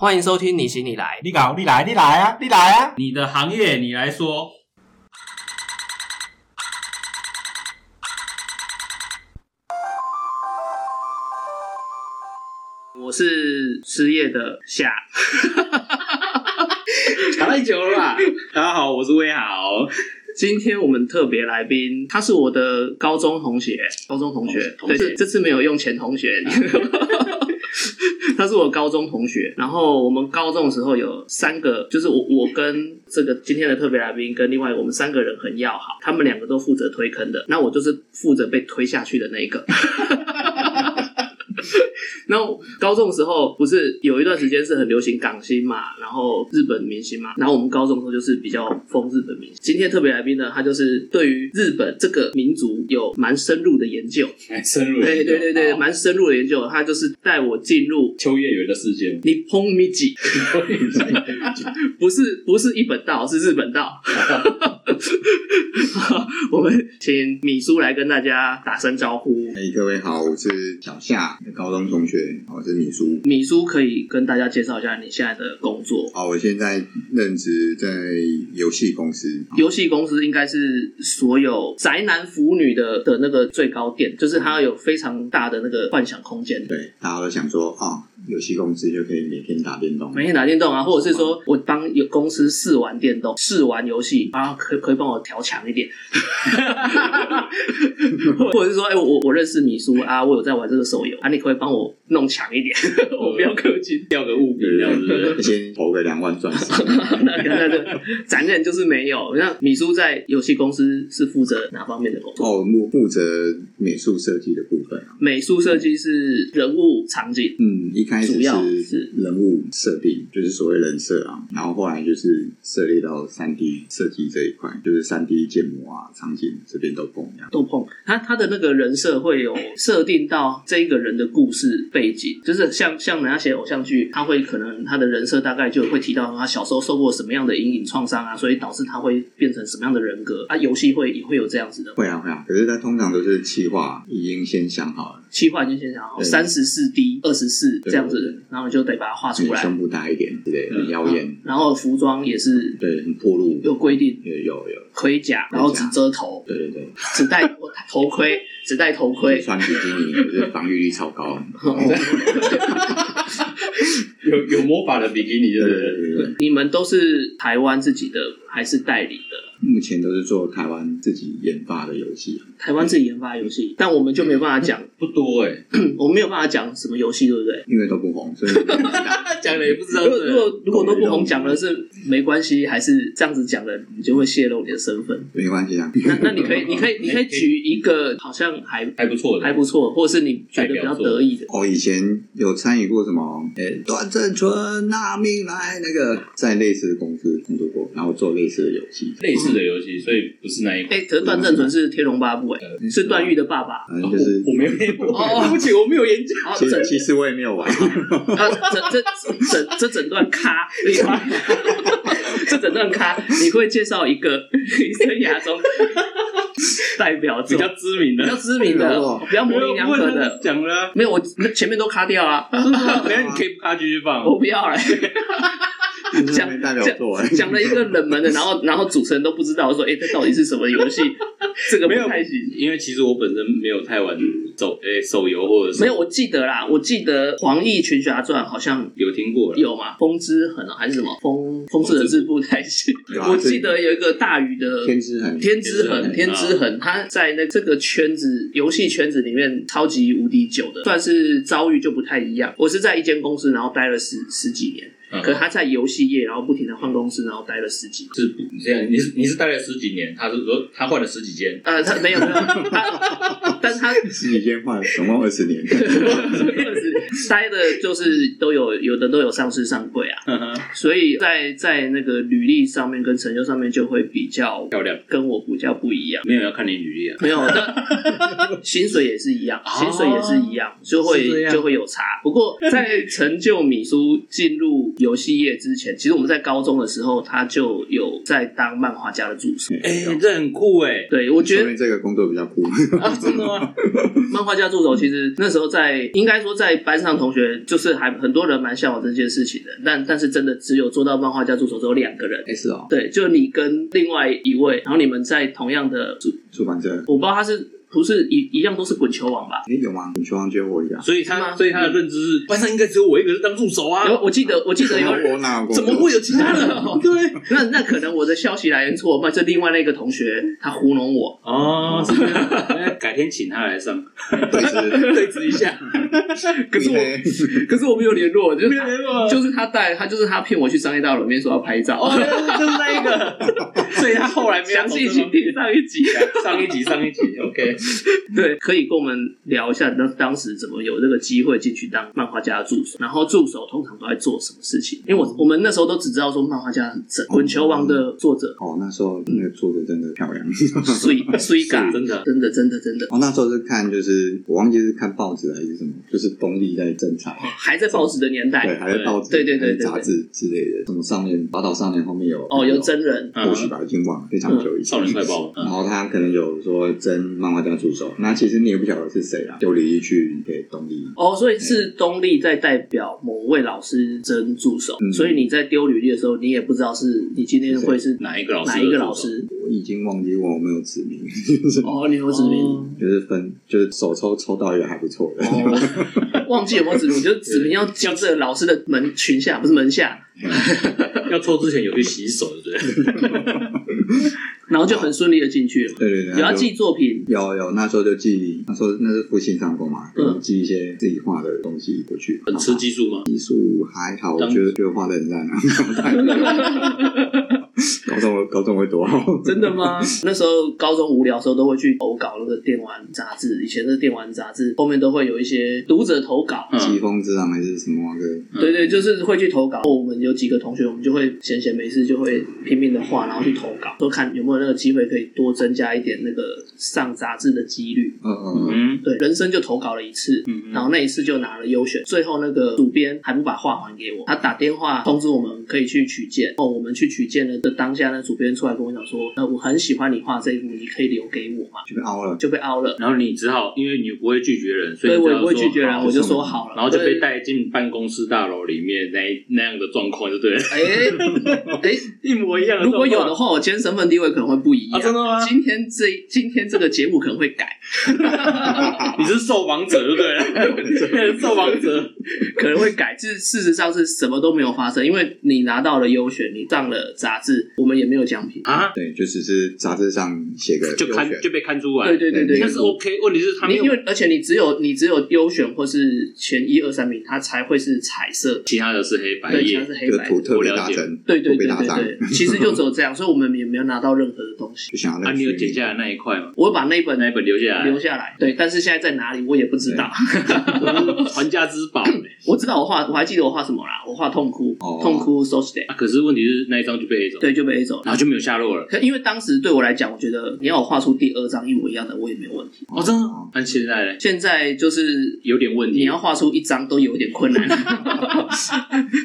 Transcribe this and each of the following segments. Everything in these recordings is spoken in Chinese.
欢迎收听你行你来，你搞，你来，你来啊，你来啊！你的行业你来说，我是失业的夏。讲太久了吧？大家好，我是威豪。今天我们特别来宾，他是我的高中同学，高中同学，对，同学这这次没有用前同学，他是我高中同学。然后我们高中的时候有三个，就是我我跟这个今天的特别来宾跟另外我们三个人很要好，他们两个都负责推坑的，那我就是负责被推下去的那一个。然后高中的时候不是有一段时间是很流行港星嘛，然后日本明星嘛，然后我们高中的时候就是比较疯日本明星。今天特别来宾呢，他就是对于日本这个民族有蛮深入的研究，蛮，深入对对对对，蛮深入的研究。他就是带我进入秋叶原的世界。你碰米吉，不是不是一本道，是日本道。我们请米叔来跟大家打声招呼。哎，各位好，我是小夏的高中同学，我是米叔。米叔可以跟大家介绍一下你现在的工作。好，我现在任职在游戏公司。游戏公司应该是所有宅男腐女的的那个最高点，就是它有非常大的那个幻想空间。对，大家都想说，哦，游戏公司就可以每天打电动。每天打电动啊，或者是说我帮有公司试玩电动、试玩游戏，啊，可可以帮我调强一点，或者是说，哎、我我认识米叔啊，我有在玩这个手游啊，你可以帮我弄强一点，我不要氪金。掉个物品这样子，先投个两万钻石。那个那个残忍就是没有。那米叔在游戏公司是负责哪方面的工作？哦，负负责美术设计的部分啊。美术设计是人物场景，嗯，一开始主要是是人物设定，就是所谓人设啊，然后后来就是涉猎到三 D 设计这一块，就是三 D 建模啊、场景这边都碰一样。都碰。他他的那个人设会有设定到这一个人的故事背景，就是像像人家写偶像剧，他会可能他的人设大概就会提到他小时候受过什么样的阴影创伤啊，所以导致他会变成什么样的人格。啊。游戏会也会有这样子的会啊会啊，可是他通常都是企划已经先想好了，企划已经先想好，对。三十四 D、二十四这样子对对，然后你就得把它画出来。胸部大一点之类的，很妖艳，然后服装也是对，很破路，有规定，有有有，盔甲，然后只遮头，对对对，只戴 头盔，只戴头盔。穿比基尼就是防御力超高，有有魔法的比基尼，就是对对对，你们都是台湾自己的还是代理的？目前都是做台湾自己研发的游戏，台湾自己研发的游戏，但我们就没有办法讲，不多哎。我们没有办法讲什么游戏，对不对？因为都不红，所以 讲了也不知道如果如果如果都不红，讲的是没关系，还是这样子讲的，你就会泄露你的身份。没关系啊。那那 你可以，你可以，你可以举一个好像还还不错的，还不错，或者是你觉得比较得意的。我以前有参与过什么，诶，段正淳拿命来那个，在类似的公司工作过，然后做类似的游戏，类似的游戏，所以不是那一款。哎，可是段正淳是《天龙八部》哎，是段誉的爸爸。反正就是我没有，哦对不起，我没有研究。啊，其实我也没有玩，啊，这这整这整段咖，你 这整段咖，你会介绍一个 你生涯中代表比较知名的比较，知名的哦，比较模棱两可的。讲了啊，没有，我前面都卡掉啊，等下你可以不卡继续放。我不要了。讲没代表作哎。讲了一个冷门的，然后然后主持人都不知道，说哎，这到底是什么游戏？这个不没有太行。因为其实我本身没有太玩手诶手游或者是没有，我记得啦，我记得《黄奕群侠传》好像有听过，有嘛，风之痕啊，还是什么风风之痕是不太行。我记得有一个大鱼的天之痕，天之痕，天之痕，他在那这个圈子游戏圈子里面超级无敌久的，算是遭遇就不太一样。我是在一间公司，然后待了十十几年，嗯可他在游戏业，然后不停的换公司，然后待了十几年。是这样，你是你是待了十几年，他是说他换了十几间，呃，他没有没有，他 但他十几间换，总共二十年。待的就是都有有的都有上市上柜啊，所以在在那个履历上面跟成就上面就会比较漂亮，跟我比较不一样。没有要看你履历啊，没有，但薪水也是一样，薪水也是一样，就会就会有差。不过在成就米叔进入游戏业之前，其实我们在高中的时候，他就有在当漫画家的助手。哎，这很酷哎！对，我觉得这个工作比较酷。啊，真的吗？漫画家助手其实那时候在，应该说在班上同学就是还很多人蛮向往这件事情的，但但是真的只有做到漫画家助手只有两个人。哎，是哦，对，就你跟另外一位，然后你们在同样的，出版社，我不知道他是不是一一样都是滚球王吧？哎，有吗？滚球王就我一样。所以他，所以他的认知是班上应该只有我一个人当助手啊然。后我记得 我记得有我哪？怎么会有其他人？对，那那可能我的消息来源错，不然是另外那个同学他糊弄我。哦，改天请他来上 对峙一下。可是我可是我没有联络，就是他没有联络就是他带他就是他骗我去商业大楼里面说要拍照。哦，就是那一个，所以他后来没有详细请听上一集。上一集，上一集，OK。对，可以跟我们聊一下，当当时怎么有这个机会进去当漫画家的助手？然后助手通常都在做什么事情？因为我我们那时候都只知道说漫画家很正，《滚球王》的作者。哦，那时候那个作者真的漂亮。水水感，真的。真的真的真的，哦，那时候是看，就是我忘记是看报纸还是什么，就是东立在征才，还在报纸的年代。对，代，还在报纸、对对对杂志之类的，什么上面宝岛少年后面有哦，有真人，嗯或许吧，已经忘了，非常久以前。少年快报，然后他可能有说真漫画家助手，那其实你也不晓得是谁啊，丢履历去给东立。哦，所以是东立在代表某位老师征助手，嗯所以你在丢履历的时候，你也不知道是你今天会是哪一个老师？哪一个老？师。我已经忘记我有没有指名，哦，你有指名。哦就是分，就是手抽抽到一个还不错的。哦，忘记有没有指名，我就指名要叫这老师的门群下，不是门下，要抽之前有去洗手，对不对？然后就很顺利的进去了。对对对，有要寄作品，有有，那时候就寄，那时候那是复兴上工嘛，嗯就寄一些自己画的东西过去。很吃技术吗？技术还好，我觉得觉得画的很烂啊。高中高中会多好？真的吗？那时候高中无聊的时候都会去投稿那个电玩杂志，以前的电玩杂志后面都会有一些读者投稿。嗯疾风之狼还是什么那个？嗯对对，就是会去投稿。我们有几个同学，我们就会闲闲没事就会拼命的画，然后去投稿，说看有没有那个机会可以多增加一点那个上杂志的几率。嗯嗯嗯对，人生就投稿了一次，嗯然后那一次就拿了优选。最后那个主编还不把画还给我，他打电话通知我们可以去取件。哦，我们去取件了的当下，那主编出来跟我讲说，呃，我很喜欢你画这一幅，你可以留给我嘛？就被凹了。就被凹了。然后你只好，因为你不会拒绝人，所以我也不会拒绝人，我就说好了，然后就被。带进办公室大楼里面那那样的状况，就对了，哎哎，一模一样的如。果有的话，我今天身份地位可能会不一样。啊真的吗今天这今天这个节目可能会改 你是受访者，就对，受访者。可能会改。就是事实上是什么都没有发生，因为你拿到了优选，你上了杂志，我们也没有奖品。啊，对，就只是杂志上写个就看就被看出来，对对对对，那是 OK。问题是他们因为而且你只有你只有优选或是前一二三名，它才会是彩色，其他的是黑白对，其他是黑白。的。就图特别我了解。大成，对对对。对对，其实就只有这样，所以我们也没有拿到任何的东西。就想要那你有剪下来那一块吗？我会把那一本那一本留下来，留下来，对，但是现在在哪里我也不知道。传 家之宝。欸 我知道我画，我还记得我画什么啦，我画痛哭，哦。痛哭 so sad，啊。可是问题是那一张就被黑走，对，就被走。然后就没有下落了。可因为当时对我来讲，我觉得你要我画出第二张一模一样的，我也没有问题。哦，真的？那现在呢？现在就是有点问题。你要画出一张都有点困难，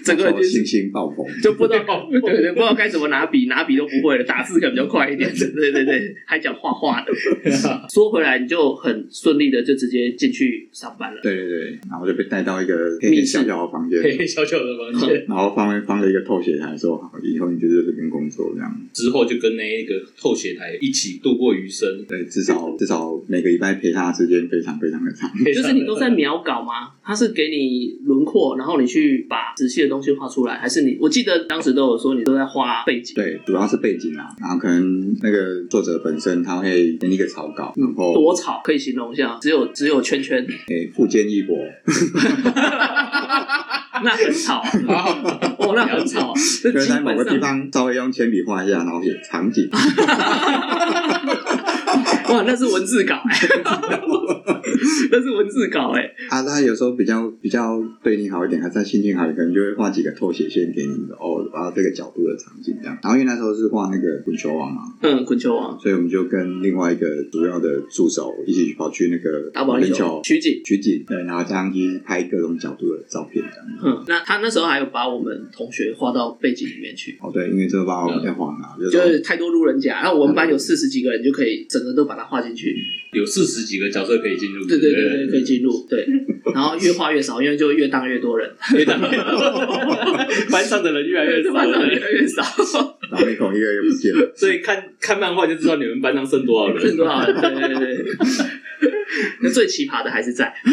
整个人就是信心爆棚。就不知道，对对，不知道该怎么拿笔，拿笔都不会了，打字可能比较快一点。对对对，还讲画画的。说回来，你就很顺利的就直接进去上班了。对对对，然后就被带到一个黑黑小小的房间，黑 黑小小的房间，然后放放了一个透写台，说好，以后你就在这边工作这样。之后就跟那一个透写台一起度过余生。对，至少至少每个礼拜陪他的时间非常非常的长。就是你都在描稿吗？他是给你轮廓，然后你去把仔细的东西画出来，还是你？我记得当时都有说你都在画背景，对，主要是背景啊，然后可能那个作者本身他会给你一个草稿，然后多草可以形容一下，只有只有圈圈，诶富坚义博，那很吵，哦，那很吵，这基可能在某个地方稍微用铅笔画一下，然后写场景，哇，那是文字稿哎、那是文字稿哎、啊，他有时候比较比较对你好一点，他在心情好一点，可能就会画几个透写线给你哦，然后这个角度的场景这样。然后因为那时候是画那个滚球王嘛，嗯，滚球王所以我们就跟另外一个主要的助手一起跑去那个打保龄球球取景。取景，对，然后这样去拍各种角度的照片这样。嗯，那他那时候还有把我们同学画到背景里面去，哦，对，因为这个把我们在画嘛，就就是是太多路人甲，然后我们班有四十几个人，就可以整个都把它画进去。有四十几个角色可以进入，对对对对，可以进入。对，然后越画越少，因为就越当越多人，越当越班上的人越来越少班上人越，来越少，然后面孔一个也不见了。所以看看漫画就知道你们班上剩多少人剩。多少人？对对对对。那最奇葩的还是在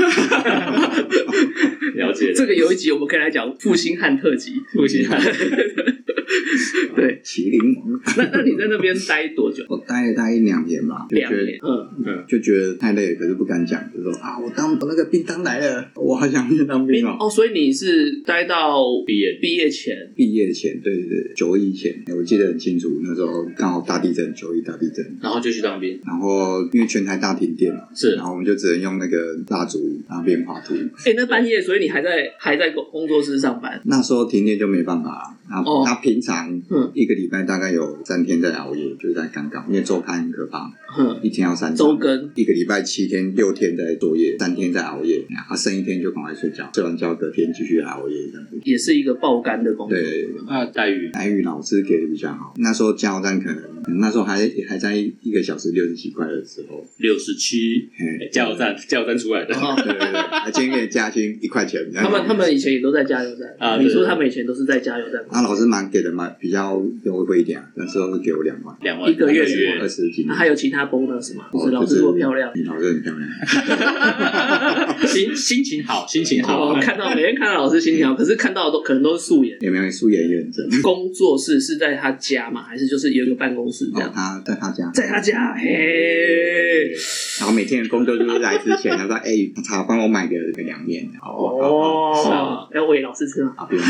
了解，这个有一集，我们可以来讲负心汉特辑。负心汉，对，麒麟王，那那你在那边待多久？我待了大概一两年吧，两年。嗯，就觉得太累了，可是不敢讲，就说啊，我当我那个兵当来了，我好想去当兵哦。哦，所以你是待到毕业毕业前，毕业前，对对对，九一前，我记得很清楚，那时候刚好大地震，九一大地震，然后就去当兵，然后因为全台大停电嘛，是然后我们就只能用那个蜡烛然后边画图。哎，那半夜，所以你还在还在工工作室上班？那时候停电就没办法了，那哦那平常嗯一个礼拜大概有三天在熬夜，就是在赶稿，因为周刊很可怕，嗯，一天要三周。更。一个礼拜七天，六天在作业，三天在熬夜，啊，剩一天就赶快睡觉，睡完觉隔天继续来熬夜这样子。也是一个爆肝的工作。对，那待遇待遇老师给的比较好。那时候加油站可能那时候还还在一个小时六十几块的时候，六十七，嘿，加油站加油站出来的，哦对对对，还今天给加薪一块钱。他们他们以前也都在加油站啊你说他们以前都是在加油站，那老师蛮给的蛮比较优惠一点啊，那时候是给我两万，两万一个月二十几年。那还有其他 bonus 吗？哦是老师多漂亮。你老师很漂亮。心心情好，心情好哦，，看到每天看到老师心情好，可是看到的都可能都是素颜。有没有素颜也很正？工作室是在他家嘛？还是就是有一个办公室这哦样，？他在他家，在他家，嘿，然后每天的工作就是来之前，他说：“哎，他帮我买个凉面。”哦，要喂老师吃吗？好，不用。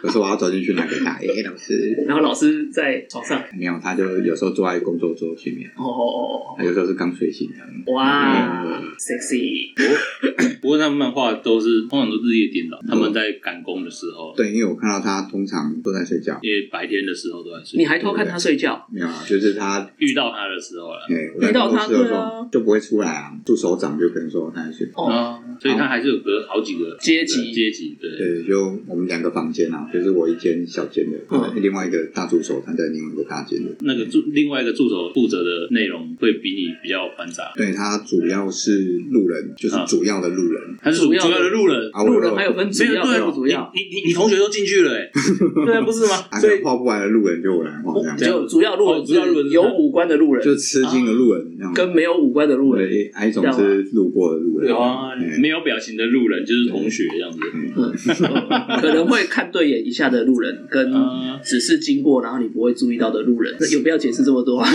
可是我要走进去拿给他，哎，老师，然后老师在床上，没有，他就有时候坐在工作桌前面，哦哦哦他有时候是刚睡醒的。哦，哇，sexy，不过 他们漫画都是通常都日夜颠倒，他们在赶工的时候，对，因为我看到他通常都在睡觉，因为白天的时候都在睡你，还偷看他睡觉？没有啊，就是他，遇到他的时候了，对，遇到他的时候就不会出来啊，助手长就可能说他在睡。哦，啊，所以他还是有隔好几个阶级。阶级，对，对，就我们两个房间啊，就是我一间小间的，嗯。另外一个大助手他在另外一个大间的。那个助另外一个助手负责的内容会比你比较繁杂，对他主要是路人，就是啊。主要的路人。他是主主要的要的路人。啊，路人还有分主要不主要，你你你你同学都进去了哎，对啊，不是吗？啊所以画不完的路人就我来画就主要路人哦主要路人有五官的路人，就吃惊的路人。跟没有五官的路人，还有一种是路过的路人。啊，哎。没有表情的路人就是同学这样子，嗯，可能会看对眼一下的路人，跟啊只是经过然后你不会注意到的路人，那有必要解释这么多？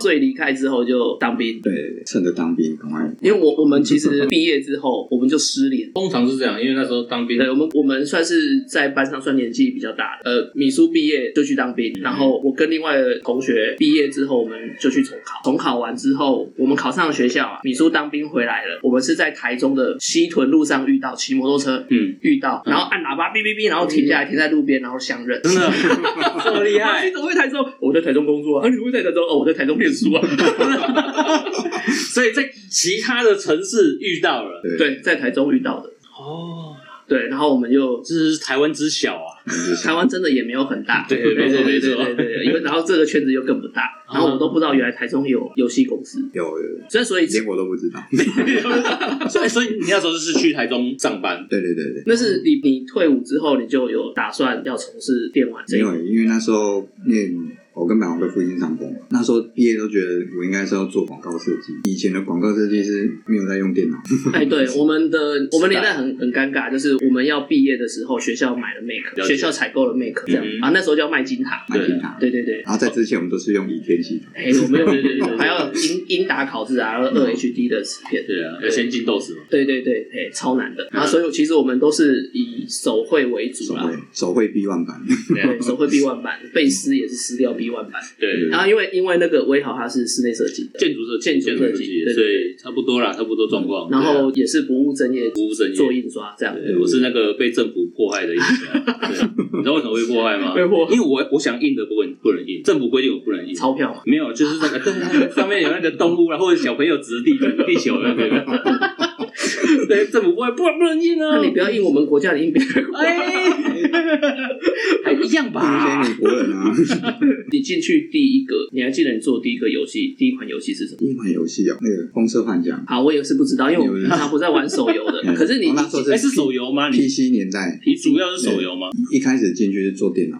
所以离开之后就当兵，对，趁着当兵赶快。因为我我们其实毕业之后我们就失联。通常是这样，因为那时候当兵对，我们我们算是在班上算年纪比较大的。呃，米叔毕业就去当兵，然后我跟另外的同学毕业之后，我们就去重考。重考完之后，我们考上了学校啊，米叔当兵回来了。我们是在台中的西屯路上遇到，骑摩托车，嗯，遇到，然后按喇叭哔哔哔，然后停下来，停在路边，然后相认。真的 这么厉啊害你，怎么会台中？我在台中工作啊。啊，你会在台中？哦，我在台中念书啊。所以在其他的城市遇到了，对，在台中遇到的。哦，对，然后我们就这是台湾之小啊，台湾真的也没有很大，对对对对对没错没错对对对，因为 然后这个圈子又更不大，然后我都不知道原来台中有游戏公司，有，有所以所以连我都不知道。所以所以你那时候是去台中上班，对对对对，那是你你退伍之后你就有打算要从事电玩这一块，因为因为那时候念我跟白黄都复兴上工嘛，那时候毕业都觉得我应该是要做广告设计。以前的广告设计是没有在用电脑，哎，对，我们的 我们年代很很尴尬，就是我们要毕业的时候，学校买了 Make，学校采购了 Make 这样嗯啊，那时候叫麦金塔，麦金塔。对对对。然后在之前我们都是用倚天系统，哎，我们有对对对，还要英英达考试啊，然后二 HD 的磁片，对啊，要先进 DOS 嘛，对对对，哎，超难的。然后所以其实我们都是以手绘为主啦。手绘，手绘 B 万版，对手绘 B 万版，背诗也是撕掉 B 一万版。对，然后因为因为那个威豪它是室内设计的，建筑设计建筑设计所以差不多啦，差不多状况。然后也是不务正业，不务正业做印刷这样。对，我是那个被政府迫害的印刷。对，你知道为什么会迫害吗？被迫害因为我我想印的不能不能印，政府规定我不能印。钞票嘛，没有，就是那个，上面有那个动物啊，或者小朋友指地地球那个。对，政府不会不不能印啊！那你不要印我们国家的印别人国。哎，还一样那吧？些美国人啊，你进去第一个，你还记得你做第一个游戏，第一款游戏是什么？第一款游戏哦，那个《风车幻想好，我也是不知道，因为我平常不在玩手游的。嗯可是你哦那时候哎，是手游吗？》你 PC 年代，你主要是手游吗？一开始进去是做电脑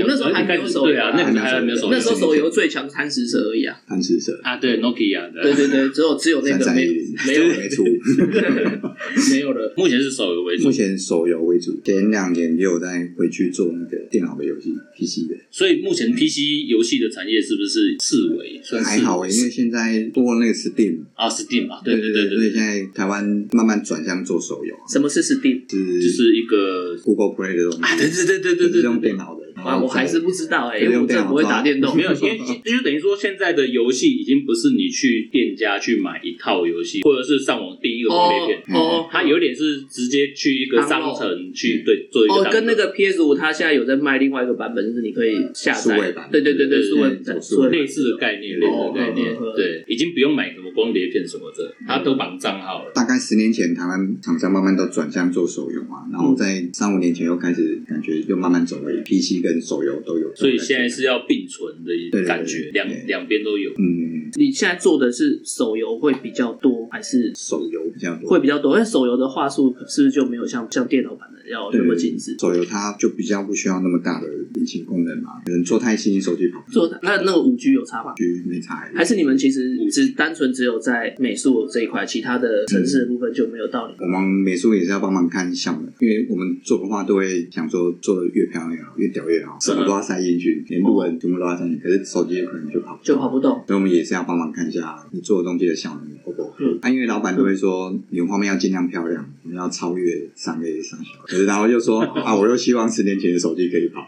我那时候还没有手游对啊，那个时候还没有手游。那时候手游最强贪食蛇而已啊。贪食蛇啊，对，Nokia 的。对对对，只有只有那个没没有没出。没有了。目前是手游为主目，前手游为主，前两年也有在回去做那个电脑的游戏，PC 的。所以目前 PC 游戏的产业是不是四维算是还好诶，因为现在多那个 Steam，啊 Steam 嘛，对对对对对，所以现在台湾慢慢转向做手游，什么是 Steam 是就是一个 Google Play 的东西，啊，对对对对对对是用对对电脑的。啊？我还是不知道哎，因为我真的不会打电动。没有，因为就等于说现在的游戏已经不是你去店家去买一套游戏，或者是上网订一个光碟片。哦，它有点是直接去一个商城去对做一个哦，跟那个 PS 五，它现在有在卖另外一个版本，就是你可以下载数位版对对对对，数位对数位版类似的概念，类似的概念对，已经不用买什么光碟片什么的，它都绑账号了。大概十年前，台湾厂商慢慢都转向做手游嘛，然后在三五年前又开始感觉又慢慢走回 PC 跟手游都有。所以现在是要并存的对对感觉，两两边都有。嗯，你现在做的是手游会比较多，还是手游比较多，会比较多？因为手游的话术是不是就没有像像电脑版的要那么精致？手游它就比较不需要那么大的引擎功能嘛，可能做太细，手机跑不做那那个五 G 有差吗？？G 没差。还是你们其实只单纯只有在美术这一块，其他的城市的部分就没有道理？我们美术也是要帮忙看项目，因为我们做的话都会想说做的越漂亮越好，越屌越好，什么都要塞进去，连路人全部都要塞进去。可是手机可能就跑就跑不动。所以我们也是要帮忙看一下你做的东西的效能不？嗯啊，因为老板都会说你的画面要尽量漂亮，我们要超越三 A 三小，可是然后又说啊，我又希望十年前的手机可以跑，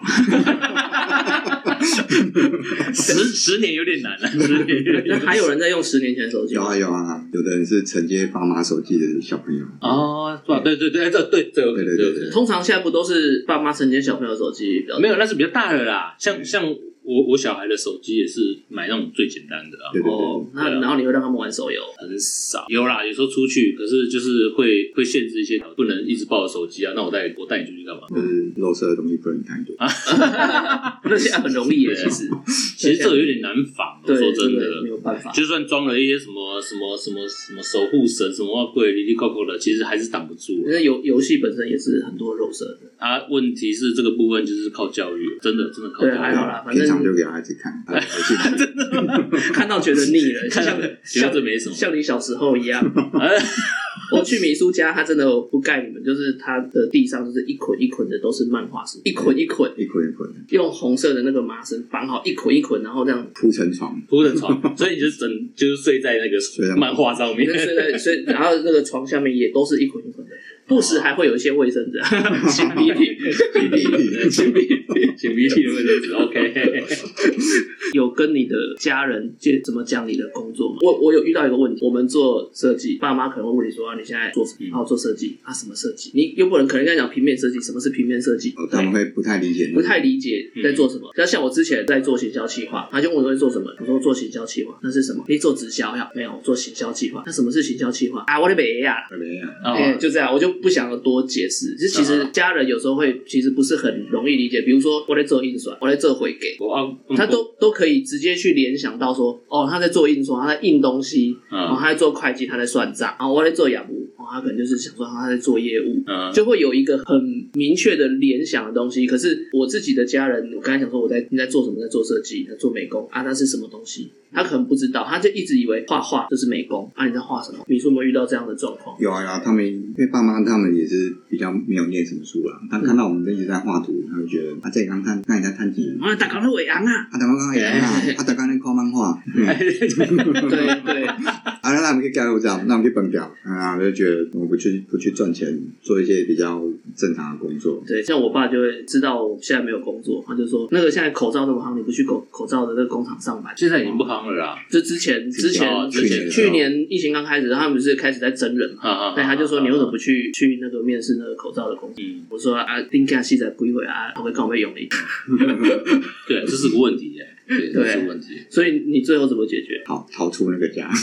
十十年有点难了，十年那还有人在用十年前手机有？啊有啊，有的人是承接爸妈手机的小朋友，哦，是吧？对对对，这对这有可能对对对这有可能通常现在不都是爸妈承接小朋友手机比较没有，那是比较大的啦。像像我我小孩的手机也是买那种最简单的啊，哦对，，那然后你会让他们玩手游？很少有啦。有时候出去，可是就是会会限制一些，不能一直抱着手机啊。那我带我带你出去干嘛？就是肉色的东西不能太多。那现在很容易耶，对啊其实 其实这个有点难防。对，说真的没，有办法。就算装了一些什么什么什么什么守护神什么贵里里扣扣的，其实还是挡不住。因为游游戏本身也是很多肉色的，啊，问题是这个部分就是靠教育，真的真的靠教对，育。还好啦，反平常就给孩子看。看到觉得腻了，像看觉得像这没什么。像你小时候一样。哎 我去米叔家，他真的不盖你们，就是他的地上就是一捆一捆的都是漫画书，一捆一捆，一捆一捆用红色的那个麻绳绑好，一捆一捆，然后这样铺成床，铺成床，所以你就整就是睡在那个漫画上面就。睡在睡，然后那个床下面也都是一捆一捆的，不时还会有一些卫生纸，擤鼻涕，擤鼻涕，擤鼻涕。擤鼻涕的卫生纸，OK。有跟你的家人就怎么讲你的工作吗？我我有遇到一个问题，我们做设计，爸妈可能会问你说、啊、你现在做什么？嗯然后做设计啊，什么设计？你又不能可能跟他讲平面设计，什么是平面设计？哦他们会不太理解，不太理解在做什么。那、像我之前在做行销企划，他就问我在做什么，我说做行销企划，那是什么？你做直销呀？没有，做行销企划。那什么是行销企划啊？我的美呀。没有。哎、哦，就这样，我就不想要多解释。就其实家人有时候会，其实不是很容易理解。比如说，我在做印刷，我在做回给，我啊，他都都可以直接去联想到说，哦，他在做印刷，他在印东西，哦，嗯他在做会计，他在算账，哦，我在做养务，哦，他可能就是想说他在做业务，嗯，就会有一个很明确的联想的东西。可是我自己的家人，我刚才想说我在你在做什么，在做设计，在做美工啊，那是什么东西？他可能不知道，他就一直以为画画就是美工啊，你在画什么？你说有没有遇到这样的状况？有啊有啊，他们因为爸妈他们也是比较没有念什么书啦，他看到我们一直在画图，他就觉得啊，这刚看那你在看几，啊，大港的伟昂啊，啊，台湾刚伟昂啊，啊，台湾在看漫画，嗯对对，啊，那我们可以盖入这样，那我们去崩掉啊，就觉得我不去不去赚钱，做一些比较正常的工作。对，像我爸就会知道我现在没有工作，他就说那个现在口罩那么夯，你不去口口罩的那个工厂上班？现在已经不夯了啦。就之前之前哦之前去年疫情刚开始，他们不是开始在真人嘛？对，他就说你为什么不去去那个面试那个口罩的工司？嗯，我说啊，定价细在归回啊，他会跟我们用力。对，这是个问题耶，对，这对是个问题。所以你最后怎么解决？好逃出那个家，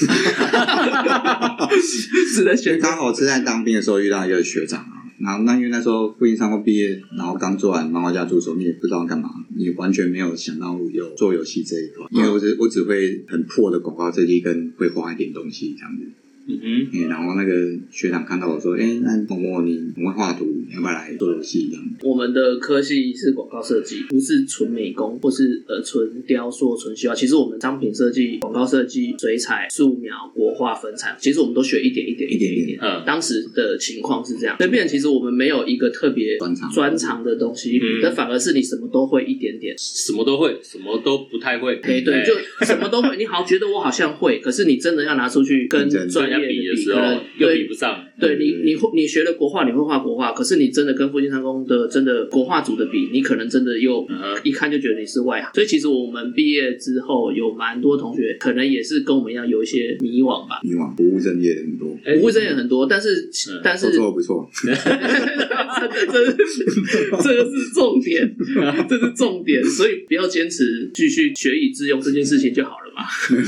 是在选刚好是在当兵的时候遇到一个学长啊，然后那因为那时候复印上过毕业，然后刚做完漫画家助手，你也不知道干嘛，你完全没有想到有做游戏这一块，因为我只我只会很破的广告设计跟会画一点东西这样子。嗯哼，欸然后那个学长看到我说：“哎、那某某你很会画图，你要不要来做游戏？”这样我们的科系是广告设计，不是纯美工或是呃纯雕塑、纯需要。其实我们商品设计、广告设计、水彩、素描、国画、粉彩，其实我们都学一点一点、一点一点。嗯当时的情况是这样，所以变其实我们没有一个特别专长专长的东西嗯，但反而是你什么都会一点点。什么都会，什么都不太会。哎，对，就什么都会。你好，觉得我好像会，可是你真的要拿出去跟专业比的时候又比不上。对你，你会你学了国画，你会画国画，可是你真的跟复兴三公的真的国画组的比，你可能真的又一看就觉得你是外行。所以其实我们毕业之后，有蛮多同学可能也是跟我们一样有一些迷惘吧。迷惘不务正业的很多，哎不务正业很多，但是嗯但是不错不错，这是这个是重点，这是重点，所以不要坚持继续学以致用这件事情就好了嘛。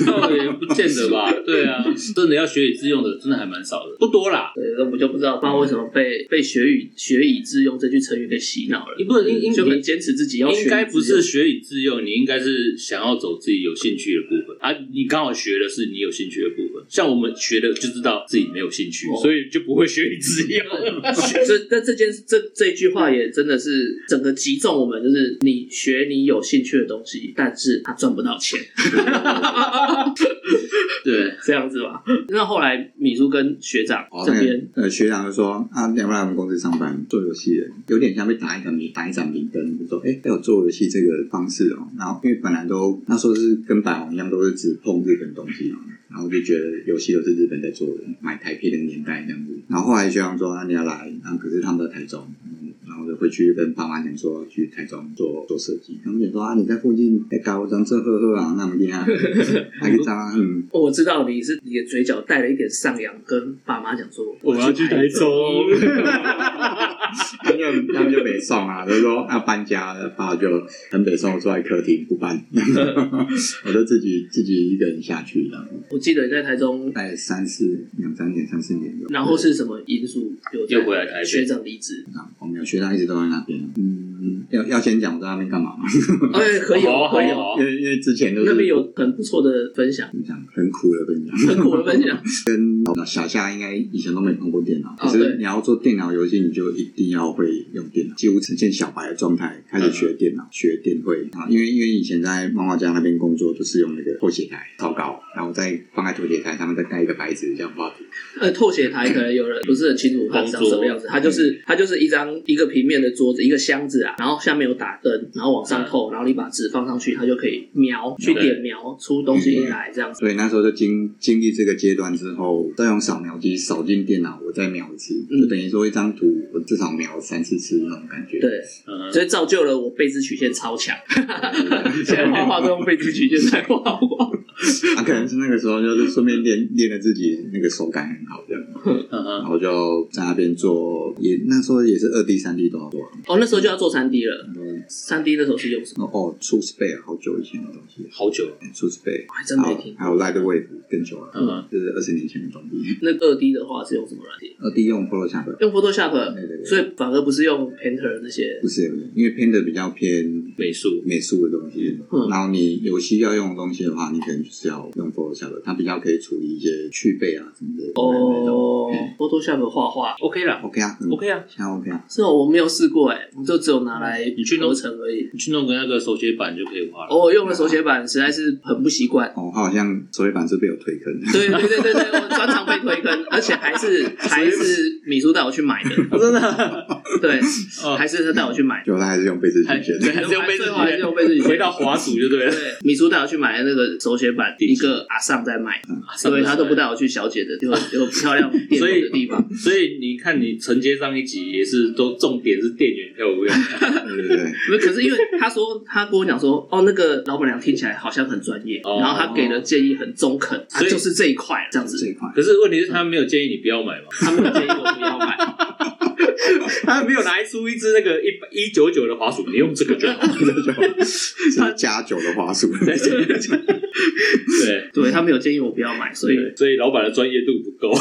倒 也不见得吧，对啊，真的要学以致用的，真的还蛮少的，不多啦。对，那我就不知道，不知道为什么被被学以学以致用这句成语给洗脑了。你不能应应就很坚持自己要应该不是学以致用，你应该是想要走自己有兴趣的部分啊。你刚好学的是你有兴趣的部分，像我们学的就知道自己没有兴趣，哦所以就不会学以致用。这但这件这这一句话也真的是整个击中我们，就是你学你有兴趣的东西，但是他赚不到钱 对，这样子吧。那后来米叔跟学长这边呃学长就说啊，要不要来我们公司上班做游戏的，有点像被打一个名打一盏明灯，就说哎，要有做游戏这个方式哦。然后因为本来都那时候是跟百红一样，都是只碰日本东西哦。然后就觉得游戏都是日本在做的，买台片的年代这样子。然后后来学长说啊，你要来，然后可是他们在台中，回去跟爸妈讲说去台中做做设计。他们就说啊，你在附近在搞张这呵呵啊，那么厉害，还可以这样嗯。哦我知道你是你的嘴角带了一点上扬，跟爸妈讲说我要去台中。他就他们就没送啊，就说要搬家了，爸就很北送我坐在客厅不搬，我就自己自己一个人下去了，我记得你在台中，大概三四两三年三四年有。然后是什么因素有在又回来台北。学长离职？我们有学长一直都在那边，嗯，要要先讲我在那边干嘛吗？哎，可以哦，可以哦，好因为因为之前都是那边有很不错的分享，分享很苦的分享，很苦的分享。跟小夏应该以前都没碰过电脑，哦可是你要做电脑游戏，你就一定要会用电脑，几乎呈现小白的状态，开始学电脑、学电绘啊。因为因为以前在漫画家那边工作，都是用那个透写台草稿，然后再放在拖鞋台上面再盖一个白纸这样画图。呃，透写台可能有人不是很清楚它长什么样子，它就是它就是一张一个平面的桌子，一个箱子啊，然后下面有打灯，然后往上透，然后你把纸放上去，它就可以描去点描出东西来这样子。所以那时候就经经历这个阶段之后，再用扫描机扫进电脑，我再描一次，嗯。就等于说一张图我至少描三四次那种感觉。对，嗯。所以造就了我背字曲线超强，现在画画都用背字曲线在画画。啊，可能是那个时候就是顺便练练了自己那个手感很好这样，嗯然，后就在那边做，也那时候也是二 D、三 D 都要做。哦，那时候就要做三 D 了，嗯。三 D 那时候是用什么？哦，初 Space 好久以前的东西，好久，初 Space 我还真没听。还有 Light Wave 更久了，嗯，就是二十年前的东西。那二 D 的话是用什么软件？二 D 用 Photoshop，用 Photoshop，对对对。所以反而不是用 Painter 那些。不是因为 Painter 比较偏美术，美术的东西，嗯。然后你游戏要用的东西的话，你可能就是要用 Photoshop，它比较可以处理一些去背啊什么的。哦嗯，Photoshop 画画 OK 啦 OK 啊嗯，OK 啊，现在 OK 啊，是哦，我没有试过哎，我就只有拿来你去弄合成而已。你去弄个那个手写板就可以画了。哦，我用了手写板实在是很不习惯。哦，它好像手写板是被我推坑。对对对对对，我专长被推坑，而且还是 还是米叔带我去买的，真的，对，哦还是他带我去买。结果他还是用贝斯还曲线对，还是用杯子最后还是用杯子回到滑鼠就对了。对，米叔带我去买的那个手写板，一个阿尚在卖，所以他都不带我去小姐的就有漂亮 店所以的地方。所以你看，你承接上一集也是都重点是店员漂不漂亮？对对对，不是，可是因为他说他跟我讲说，哦，那个老板娘听起来好像很专业，哦然后他给的建议很中肯，啊，所以就是这一块这样子。这一块可是问题是，他没有建议你不要买嘛？他没有建议我不要买，他没有拿出一只那个一一九九的滑鼠，你用这个就好。他加九的花鼠，对对对他没有建议我不要买，所以，所以老板的专业度不够。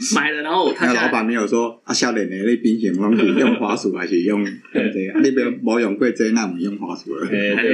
买了，然后他那老板没有说啊，少年的你冰淇拢是用花束还是用 用这个？啊你别无用过这，那我们用花束了。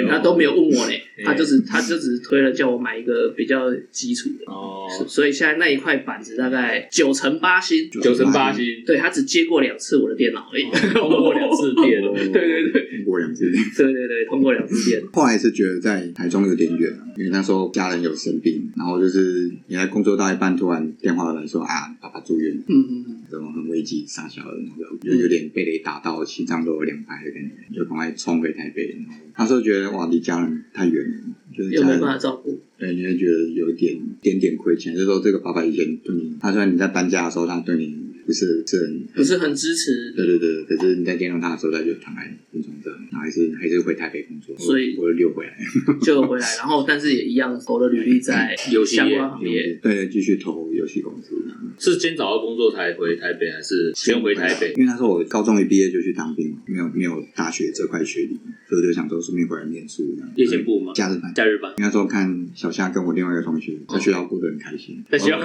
他都没有问我呢，嗯他就是他就只是推了叫我买一个比较基础的，哦，所以现在那一块板子大概九成八新，九成八新，对他只接过两次我的电脑而已，通过两次电，对对对。通过两次。对对对，通过两次电，后来是觉得在台中有点远啊，因为那时候家人有生病，然后就是你在工作到一半，突然电话来说啊，爸爸住院，嗯嗯嗯，这种很危急傻小的那个，就有点被雷打到，心脏都有两拍的感觉，就赶快冲回台北。然后那时候觉得哇，离家人太远了，就是家有没有办法照顾？对，你会觉得有一点点点亏欠。就是说，这个爸爸以前对你，他虽然你在搬家的时候，他对你不是是很不是很支持，对对对，可是你在见到他的时候，他就躺在病床上，然后还是还是回台北工作，所以我我就溜回来，就回来，然后但是也一样投了履历在游戏业相关行业。对，继续投游戏公司。是先找到工作才回台北，还是先回台北？因为那时候我高中一毕业就去当兵，没有没有大学这块学历，所以就想说顺便回来念书这样。夜间部吗假日班。假日班，应该说看小夏跟我另外一个同学在学校过得很开心，在学校，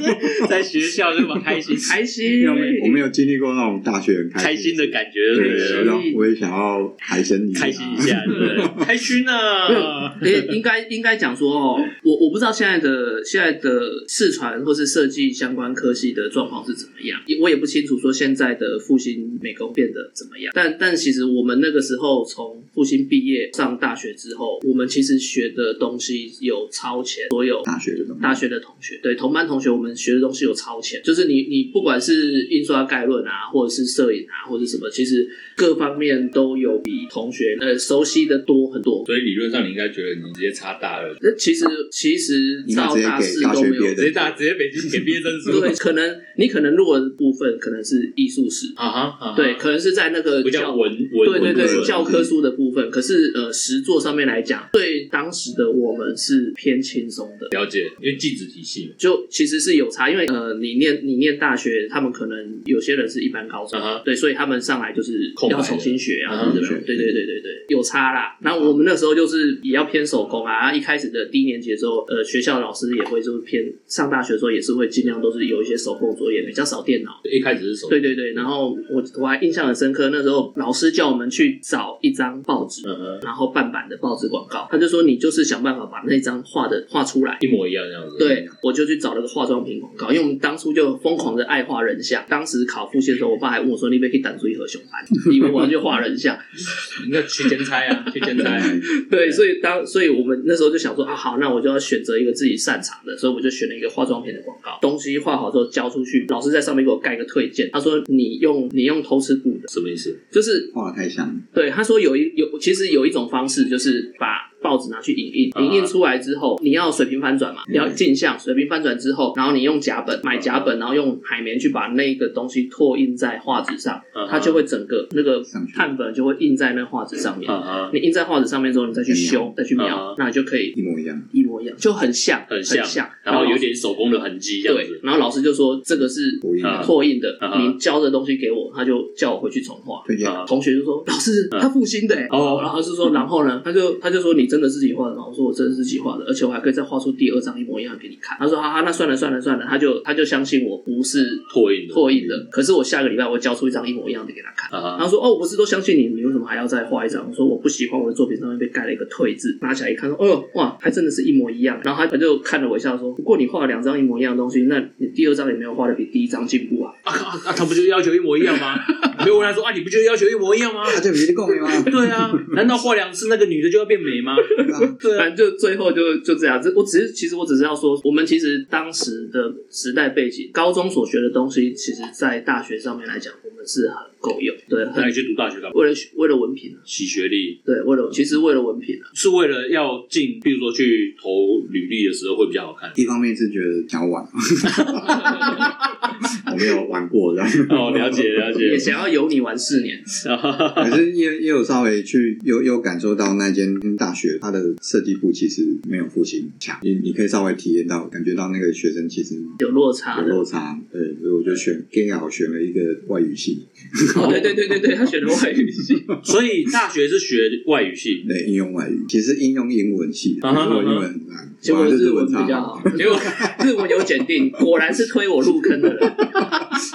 在学校就蛮开心，开心因为我没我没有经历过那种大学很开开心的感觉，对，然后我也想要开心开心一下，对？开心啊！诶，应该应该讲说哦，我我不知道现在的现在的视传或是设计相关科系的状况是怎么样，也我也不清楚说现在的复兴美工变得怎么样。但但其实我们那个时候从复兴毕业上大学之后，我们其实学的东西有超前所有大学的东。大学的同学，对同班同学，我们学的东西有超前，就是你你不管是印刷概论啊，或者是摄影啊，或者什么，其实各方面都有比同学呃熟悉的多很多。所以理论上你应该觉得你直接差大二，那其实其实到大四都没有直接大直接北京给毕业证书，对，可能你可能弱的部分可能是艺术史，啊哈，啊哈。对，可能是在那个比较教文文对对教科书的部分，可是呃实作上面来讲，对当时的我们是偏轻松的。了解，因为技职体系嘛，就其实是有差，因为呃，你念你念大学，他们可能有些人是一般高中对，所以他们上来就是要重新学啊，对对？对对对有差啦。那我们那时候就是也要偏手工啊，一开始的低年级的时候，呃，学校老师也会就是偏上大学的时候也是会尽量都是有一些手工作业，比较少电脑。一开始是手对对对，然后我我还印象很深刻，那时候老师叫我们去找一张报纸，然后半版的报纸广告，他就说你就是想办法把那张画的画出来。一模一样这样子，对，我就去找了个化妆品广告，因为我们当初就疯狂的爱画人像。当时考复习的时候，我爸还问我说：“你可以胆出一盒熊盘，以为我要去画人像。应该去兼差啊，去兼差，对，所以当所以我们那时候就想说啊，好，那我就要选择一个自己擅长的，所以我就选了一个化妆品的广告。东西画好之后交出去，老师在上面给我盖一个推荐，他说你用你用偷吃布的，什么意思？就是画的太像了，对，他说有一有，其实有一种方式，就是把报纸拿去影印，啊。影印出来之后，你要水平翻转嘛，你要镜像，水平翻转之后，然后你用甲本买甲本，然后用海绵去把那个东西拓印在画纸上，啊它就会整个那个碳粉就会印在那画纸上面。你印在画纸上面之后，你再去修，再去啊描，那你就可以一模一样。一模一样，就很像，很像，然后有点手工的痕迹这样对子，，然后老师就说这个是拓印的，啊你教的东西给我，他就叫我回去重画。同学就说：“老师，他复兴的、欸、哦。然后是说，然后呢，他就他就说你真的是自己画的吗？我说我真的是自己画的，而且我还可以再画出第二张一模一样给你看。他说：哈哈，那算了算了算了，他就他就相信我不是拓印的拓印的。可是我下个礼拜我交出一张一模一样的给他看。啊然后说：哦，我不是都相信你，你为什么还要再画一张？我说我不喜欢我的作品上面被盖了一个退字，拿起来一看说：哦呦哇，还真的是一模一样。然后他他就看了我一下说：不过你画了两张一模一样的东西，那你第二张也没有画的比第一张进步啊。啊啊！他不就要求一模一样吗？没有问他说啊，你不觉得要求一模一样吗？他就别讲的吗？对啊，难道画两次那个女的就要变美吗？对啊，反正就最后就就这样。这我只是其实我只是要说，我们其实当时的时代背景，高中所学的东西，其实在大学上面来讲，我们是很够用。对，很那你去读大学干嘛？为了为了文凭啊，洗学历对，为了其实为了文凭啊。是为了要进，比如说去投履历的时候会比较好看。一方面是觉得想要玩，我没有玩过这样，哦，了解了解也。想要有你玩四年，可是也也有稍微去有有感受到那间大学它的设计部其实没有复兴强，你你可以稍微体验到感觉到那个学生其实有落差有。落差，对，所以我就选刚好选了一个外语系，哦，对对对对对，他选了外语系，所以大学是学外语系，对，应用外语，其实应用英文系，英文很难，结果是日文比较好，结果日文有检定，果然是推我入坑的人。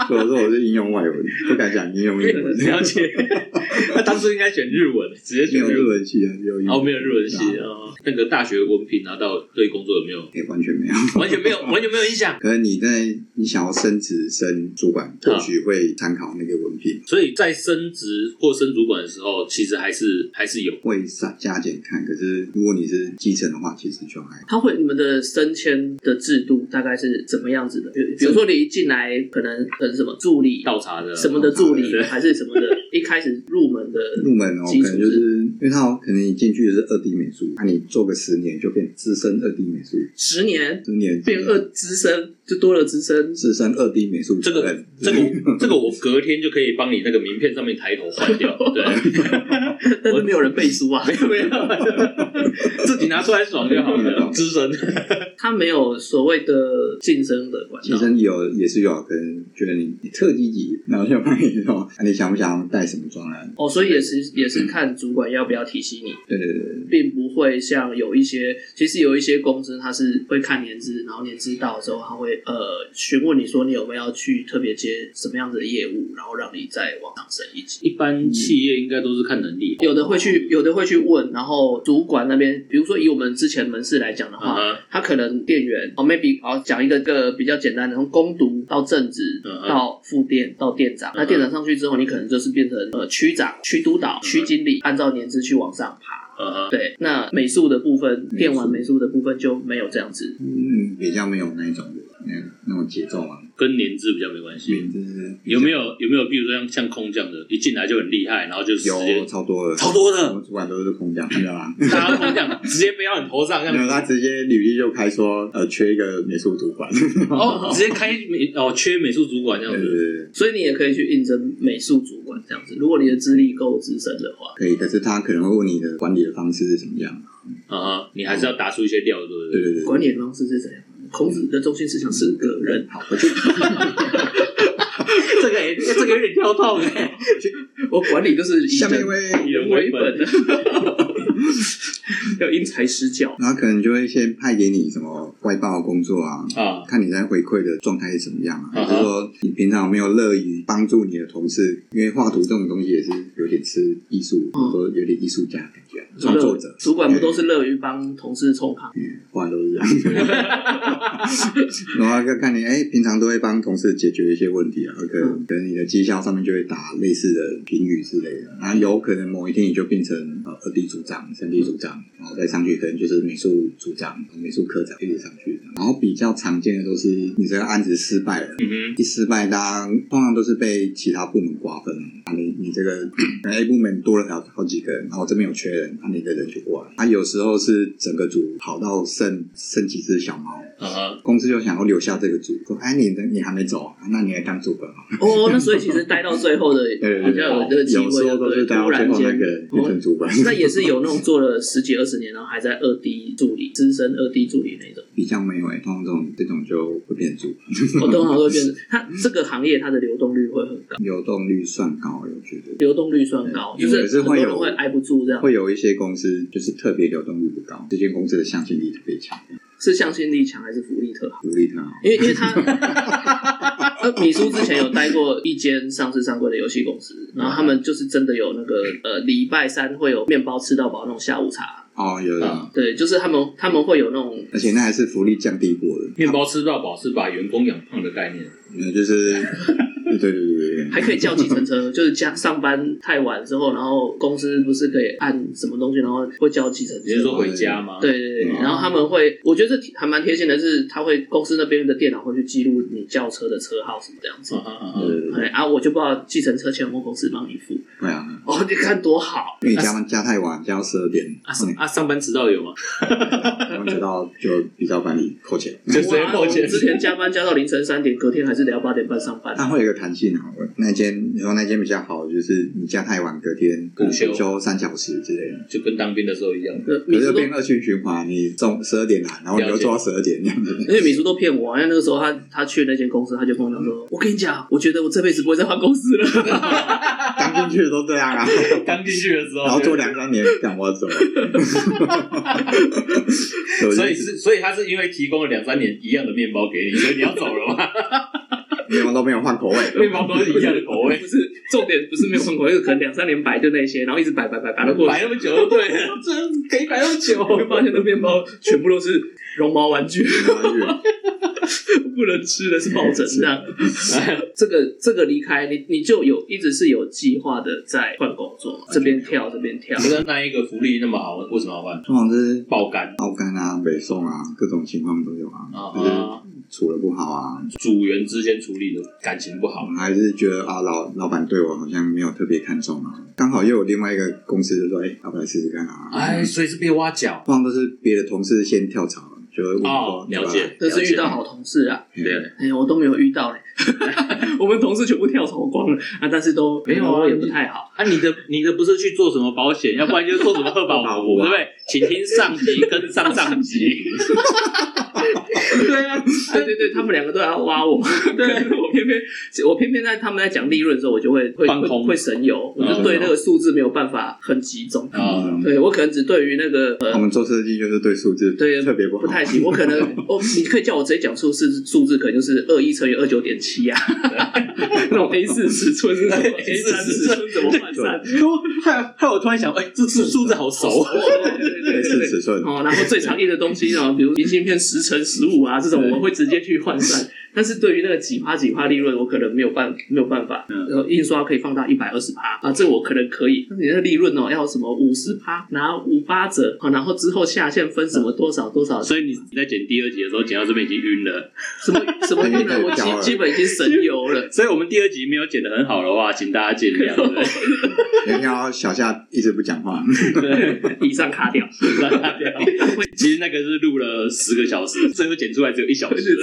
所以我说我是应用外文，不敢讲应用英文，了解。那当初应该选日文，直接选日文。系啊，只有哦，没有日文系啊哦。那个大学文凭拿到对工作有没有？也完全没有。完全没有，完全没有影响。可能你在你想要升职升主管，啊或许会参考那个文凭，所以在升职或升主管的时候，其实还是还是有。会加加减看。可是如果你是基层的话，其实就还他会你们的升迁的制度大概是怎么样子的？比比如说你一进来可能呃什么助理倒茶的什么的助理对还是什么的，一开始入门的 入门哦，可能就是因为他可能你进去的是二 D 美术，那、你做个十年就变资深二 D 美术，十年十年变二资深，就多了资深。资深二 D 美术这个这个 这个我隔天就可以帮你那个名片上面抬头换掉。对，但是没有人背书啊，没有没有，自己拿出来爽就好了。资深 他没有所谓的晋升的管道。其实有也是有可能觉得你你特积极，然后就帮你说，啊你想不想带什么装呢？哦，所以也是也是看主管要不要提醒你，对对对对，并不会像有一些，其实有一些公司它是会看年资，然后年资到之后，他会呃询问你说你有没有要去特别接什么样子的业务，然后让你再往上升一级。一般企业应该都是看能力。有的会去，有的会去问，然后主管那边，比如说以我们之前门市来讲的话，他可能店员哦，maybe 哦讲一个个比较简单的，从攻读到正职到副店到店长，那店长上去之后，你可能就是变成呃区长、区督导、区经理，按照年资去往上爬。对，那美术的部分，电玩美术的部分就没有这样子。嗯，比较没有那一种的那那种节奏啊，跟年资比较没关系。名字是有没有有没有，比如说像像空降的，一进来就很厉害，然后就直接有超多的，超多的我们主管都是空降，你知道吗？直接飞到你头上，没有，他直接履历就开说，呃，缺一个美术主管。哦，直接开美哦，缺美术主管这样子。所以你也可以去应征美术主管这样子，如果你的资历够资深的话。可以。可是他可能会问你的管理的方式是怎么样？啊哈，你还是要答出一些料，对不对？对对对，管理的方式是怎样？孔子的中心思想是个人，好，我就 这个也这个有点跳痛。哎。我管理就是以人下面一位，以人为本。的，要因材施教。然后可能就会先派给你什么外包的工作啊。啊，看你在回馈的状态是怎么样啊？啊哈还是说你平常有没有乐于帮助你的同事？因为画图这种东西也是有点吃艺术，嗯说有点艺术家的感觉，创作者。主管不都是乐于帮同事冲卡？嗯，画都是这样。然后要看你，哎，平常都会帮同事解决一些问题啊，可嗯能可能你的绩效上面就会打类似的评语之类的。然后有可能某一天你就变成呃二 D 组长、三 D 组长，然后再上去可能就是美术组长、美术科长一直上去。然后比较常见的都是你这个案子失败了，嗯，一失败，大家通常都是被其他部门瓜分。啊，你你这个 A 部门多了好好几个人，然后这边有缺人，啊，你的人就过来。啊，有时候是整个组跑到剩剩几只小猫，啊，公司就想要留下这个主，说，哎，你的你还没走啊，那你来当主管。哦，那所以其实待到最后的对对对比较有这个机有时会，候都是对，突然待到最后那间个变成主管，那也是有那种做了十几二十年，然后还在二 D 助理、资深二 D 助理那种。比较没有哎、通常这种这种就会变成主管，我通常都会变成，它这个行业它的流动率会很高，流动率算高，我觉得。流动率算高，就是很多是会有人会挨不住这样，会有一些公司就是特别流动率不高，这间公司的向心力特别强，是向心力强还是福利特好？福利特好。因为因为他，呃，米叔之前有待过一间上市上柜的游戏公司，然后他们就是真的有那个呃礼拜三会有面包吃到饱那种下午茶，哦，有有，啊对，就是他们他们会有那种而且那还是福利降低过的，面包吃到饱是把员工养胖的概念。嗯，就是，对对对对对，还可以叫计程车，就是加上班太晚之后，然后公司不是可以按什么东西，然后会叫计程车。你是说回家吗？对对对，嗯然后他们会，我觉得这还蛮贴心的是，他会公司那边的电脑会去记录你叫车的车号什么这样子啊。啊啊啊！哎，啊，我就不知道计程车钱我公司帮你付。对啊，哦，你看多好，因为你加班加太晚，加到十二点，啊上啊上班迟到有吗？上班迟到就比较把你扣钱。就直接扣钱之前加班加到凌晨三点，隔天还是得要八点半上班。它会有一个弹性啊，我那间你说那间比较好，就是你加太晚，隔天补休三小时之类的。就跟当兵的时候一样。呃可是变恶性循环，你中十二点来，然后你又做到十二点这样子。而且米叔都骗我，因为那个时候他他去那间公司，他就跟我讲说：“我跟你讲，我觉得我这辈子不会再换公司了。刚进去的都这样啊，刚进去的时候，然后做两三年，赶我走。所以是，所以他是因为提供了两三年一样的面包给你，所以你要走了吗？面包都没有换口味，面包都是一样的口”味，不是重点，不是没有换口味，可能两三年摆就那些，然后一直摆摆摆摆到过摆，那么久就对可以摆那么久。我会发现那面包全部都是绒毛玩具，不能吃的是抱枕这样。这个这个离开你，你就有一直是有计划的在换工作嘛，这边跳这边跳可。是那一个福利那么好，为什么要换？通常是爆肝爆肝啊、北宋啊，各种情况都有啊。啊，处的不好啊，组员之间处理的感情不好，还是觉得啊老老板对我好像没有特别看重啊。刚好又有另外一个公司就说，哎、要不要试试看啊？哎，所以是被挖角。通常都是别的同事先跳槽，就会问说，哦，了解，这是遇到好同事啊，对，哎、我都没有遇到嘞。我们同事全部跳槽光了啊，但是都没有啊也不太好。啊，你的你的不是去做什么保险，要不然就是做什么二 保服，贺保服啊对不对？请听上级跟上上级。对啊，对对对，他们两个都要挖我，对我偏偏我偏偏在他们在讲利润的时候，我就会会空会会神游，我就对那个数字没有办法很集中。啊，对我可能只对于那个呃我们做设计就是对数字对特别不好，不太行，我可能哦，你可以叫我直接讲数字数字，可能就是二一乘以二九点七啊，那种 A 四尺寸是什么 A 三尺寸怎么换算？害害我突然想，哎，这数数字好熟。对对对四对尺寸。哦，然后最常印的东西呢，比如明信片十乘十五啊，这种我们会直接去换算。但是对于那个几趴几趴利润，我可能没有办没有办法。嗯然后印刷可以放大一百二十趴啊，这个我可能可以。但是你那个利润哦，要什么五十趴拿五八折啊，然后之后下线分什么多少多少，所以你你在剪第二集的时候，剪到这边已经晕了。什么什么晕了？我基基本已经神游了。所以我们第二集没有剪的很好的话，请大家见谅。对你看 到小夏一直不讲话，对，以上卡掉，卡掉 其实那个是录了十个小时，最后剪出来只有一小时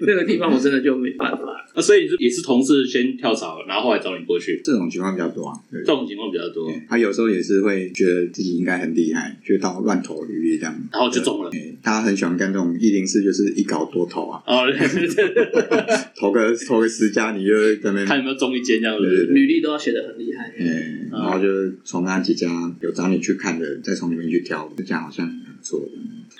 那个地方我真的就没办法。啊，所以也是同事先跳槽，然后后来找你过去，这种情况比较多啊。对这种情况比较多，他有时候也是会觉得自己应该很厉害，就到乱投履历这样。然后就中了。他很喜欢干这种一零四，就是一搞多投啊，哦，投个投个十家，你就在那边看有没有中一间这样对对子。履历都要写的很厉害。嗯，然后就从那几家有找你去看的，再从里面去挑，这家好像很不错的。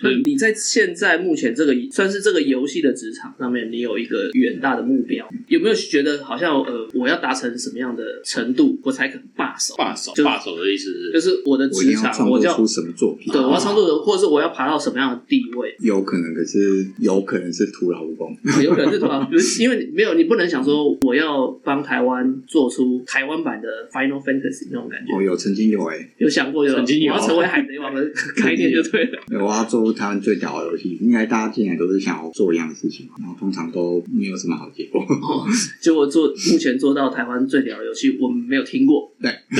那你在现在目前这个算是这个游戏的职场上面，你有一个远大的目标，有没有觉得好像呃，我要达成什么样的程度，我才肯罢手？罢手，就罢手的意思是，就是我的职场，我要出什么作品？对，我要创作的，或者是我要爬到什么样的地位？有可能，可是有可能是徒劳无功。有可能是什么？比如因为你没有，你不能想说我要帮台湾做出台湾版的 Final Fantasy 那种感觉。哦，有曾经有哎、有想过有曾经有我要成为海贼王的概念就对了。我要做台湾最屌的游戏，应该大家进来都是想要做一样的事情嘛，然后通常都没有什么好结果。哦，结果做目前做到台湾最屌的游戏，我们没有听过，对，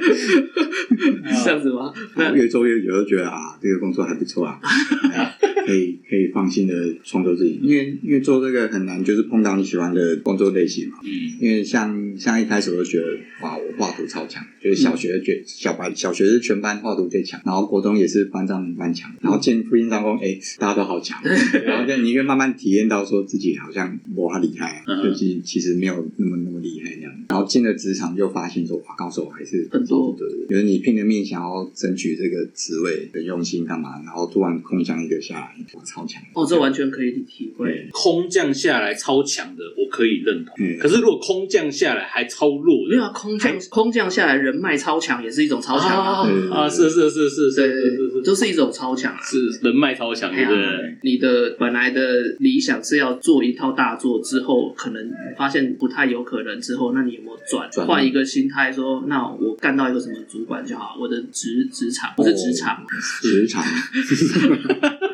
是 这样子吗？那越做越久，就觉得啊，这个工作还不错啊，可以可以放心的创作自己，因为因为做这个很难，就是碰到你喜欢的工作类型嘛。嗯，因为像像一开始我就觉得哇，我画图超强，就是小学觉小白小学是全班画图最强，然后国中也是班上蛮强，然后进复印上工，哎，大家都好强，然后就你越慢慢体验到说自己好像哇厉害就其其实没有那么那么厉害那样，然后进了职场就发现说哇，高手还是很多对对，比如你拼了命想要争取这个职位，很用心干嘛，然后突然空降一个下来，哇，超强，哦，这完全可以体会。空降下来超强的，我可以认同。嗯可是如果空降下来还超弱的，没有啊，空降空降下来人脉超强，也是一种超强啊。啊啊，是是是是是是是是都是一种超强啊。是人脉超强，对不对？你的本来的理想是要做一套大作，之后可能发现不太有可能，之后那你有没有转转换一个心态，说那我干到一个什么主管就好，我的职职场不是职场，职场，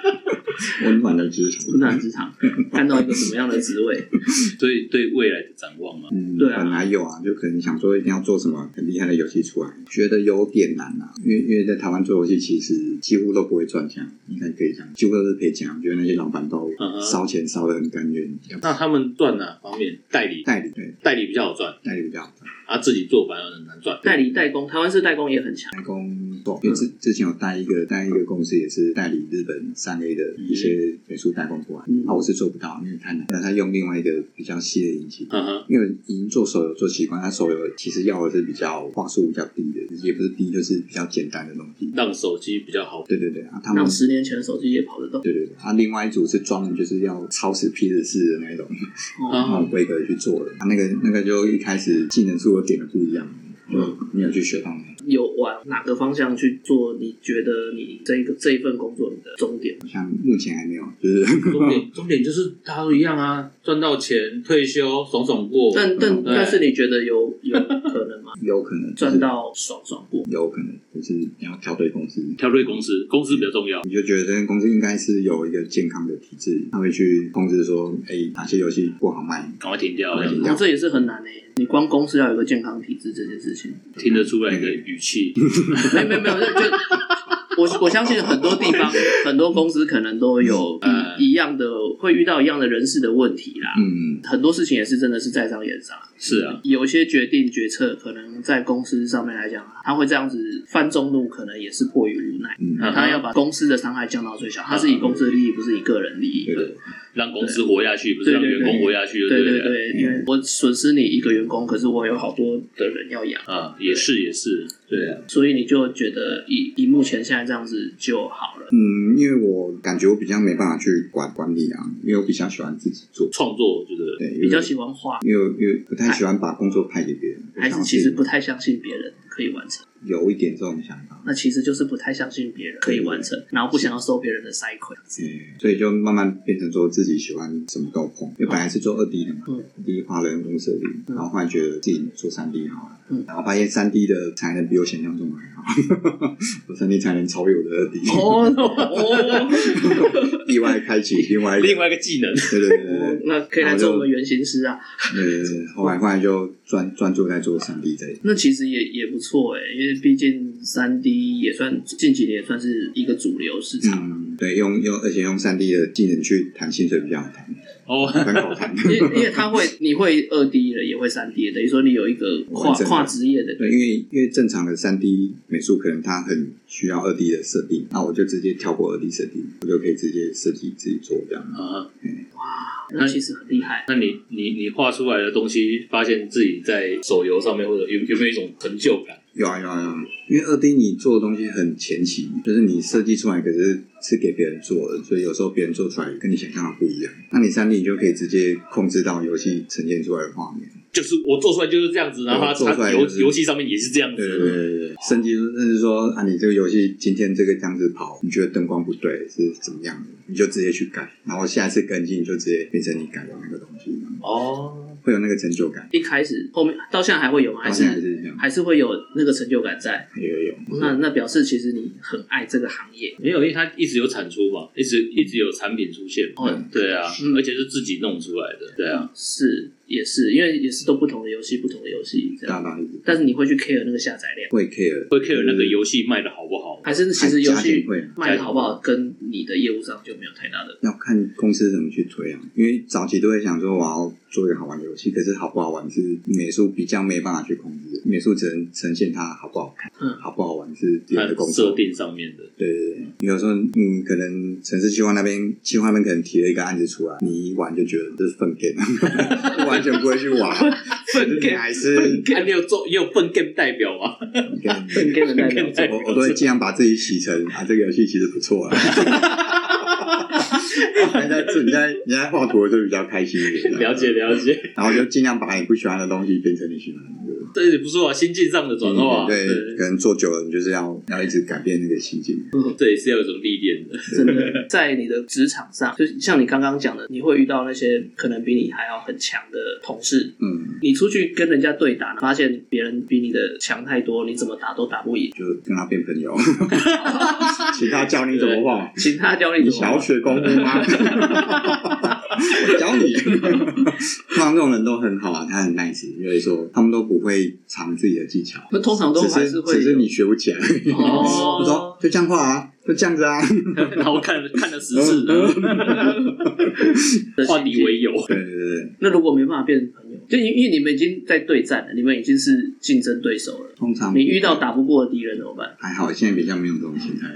温暖的职场。温暖职场，看到一个什么样的职位？所以对未来的展望嘛，嗯，对啊本来有啊，就可能想说一定要做什么很厉害的游戏出来，觉得有点难啊。因为因为在台湾做游戏其实几乎都不会赚钱，应该可以讲，几乎都是赔钱我。觉得那些老板都烧钱烧的很甘愿，那他们赚哪方面？代理代理对代理比较好赚，代理比较好赚啊，自己做反而很难赚。代理代工，台湾式代工也很强。代工做，因为之之前有带一个带一个公司，也是代理日本三 A 的一些美术代工过来，嗯啊，我是做不到，因为太难。那他用另外一个比较细的引擎，嗯，因为已经做手游做习惯，他手游其实要的是比较话术比较低的，也不是低，就是比较简单的东西。让手机比较好。对对对啊，他们让十年前的手机也跑得动。对对对，啊，另外一组是专门就是要超时 P 的式的那种哦那种规格去做的，啊，那个那个就一开始技能数有点的不一样，嗯，你有去学到那个。有往哪个方向去做？你觉得你这一个这一份工作你的终点？像目前还没有，就是终点终点就是大家都一样啊，赚到钱退休爽爽过。但但但是你觉得有有可能吗？有可能赚，到爽爽过？有可能就是你要挑对公司，挑对公司，公司比较重要。你就觉得这间公司应该是有一个健康的体制，他会去控制说，哎，哪些游戏不好卖，赶快停掉，赶快停哦，这也是很难诶。你光公司要有一个健康体制这件事情，听得出来你的语气。没有没有没有，就就我我相信很多地方很多公司可能都有呃一一样的会遇到一样的人事的问题啦。嗯，很多事情也是真的是在商言商。是啊，有些决定决策可能在公司上面来讲，他会这样子犯众怒，可能也是迫于无奈。他要把公司的伤害降到最小，他是以公司的利益，不是以个人利益。对对，让公司活下去，不是让员工活下去，对不对对对，因为我损失你一个员工，可是我有好多的人要养，啊，也是也是，对啊，所以你就觉得以以目前现在这样子就好了。嗯，因为我感觉我比较没办法去管管理啊，因为我比较喜欢自己做，创作我觉得。对，比较喜欢画，因为因为不太喜欢把工作派给别人，还是其实不太相信别人可以完成？有一点这种想法，那其实就是不太相信别人可以。完成，然后不想要收别人的塞亏。嗯，所以就慢慢变成说自己喜欢什么都碰，因为本来是做二 D 的嘛，嗯。二 D 画人工设定，然后后来觉得自己做三 D 好了，嗯。然后发现三 D 的才能比我想象中还好，我三 D 才能超越我的二 D，哦 意外开启另外，另外一个技能，对对对对。对。那可以来做我们原型师啊。对对对，后来后来就专专注在做三 D 这一，那其实也也不错哎，因为毕竟三 D 也算近几年也算是一个主流市场。嗯，对，用用而且用三 D 的技能去谈薪水比较好谈，哦，很好谈。因为因为他会，你会二 D 的，也会三 D 的，等于说你有一个跨跨职业的。对，因为因为正常的三 D 美术可能它很需要二 D 的设定，那我就直接跳过二 D 设定，我就可以直接设计自己做这样。啊，哇那其实很厉害。那你你你画出来的东西，发现自己在手游上面或者有有没有一种成就感？有啊有啊有啊，因为二 D 你做的东西很前期，就是你设计出来，可是是给别人做的，所以有时候别人做出来跟你想象的不一样。那你三 D 你就可以直接控制到游戏呈现出来的画面。就是我做出来就是这样子，然后它做出来游戏上面也是这样对对子，对对对，甚至甚至说啊，你这个游戏今天这个这样子跑，你觉得灯光不对是怎么样的，你就直接去改，然后下一次跟进就直接变成你改的那个东西，哦，会有那个成就感。一开始后面到现在还会有吗？还是还是是这样，还是会有那个成就感在？有有有。那那表示其实你很爱这个行业。没有，因为它一直有产出嘛，一直一直有产品出现，嗯对啊，嗯而且是自己弄出来的，对啊，是也是，因为也是都不同的游戏，不同的游戏这样。但是你会去 care 那个下载量，会 care，会 care 那个游戏卖的好不好？还是其实游戏会卖的好不好，跟你的业务上就没有太大的。要看公司怎么去推啊。因为早期都会想说我要做一个好玩的游戏，可是好不好玩是美术比较没办法去控制，美术只能呈现它好不好看，嗯好不好玩是别人的工作。设定上面的，对对对，有时候嗯，可能城市计划那边计划那边可能提了一个案子出来，你一玩就觉得这是粪 game，完全不会去玩，粪你 game 还是啊，你有做，也有粪 game 代表吗？跟分 game 的代表。作，我我都会尽量把自己洗成啊，这个游戏其实不错啊。你在你在你在画图的时候比较开心一点，了解了解，然后就尽量把你不喜欢的东西变成你喜欢的那个。这也不错啊，心境上的转化，对，可能做久了，你就是要要一直改变那个心境。这也是要有一种历练的。真的，在你的职场上，就像你刚刚讲的，你会遇到那些可能比你还要很强的同事。嗯，你出去跟人家对打，发现别人比你的强太多，你怎么打都打不赢，就跟他变朋友，请他教你怎么画，请他教你你怎么想要学功夫吗？我教你。通常这种人都很好啊，他很 nice，因为说他们都不会藏自己的技巧，那通常都还是会有只是你学不起来。哦我说就这样画啊，就这样子啊。然后看看了十次，化敌为友。对对对对，那如果没办法变成朋友，就因因为你们已经在对战了，你们已经是竞争对手了。通常你遇到打不过的敌人怎么办？还好，现在比较没有这种心态，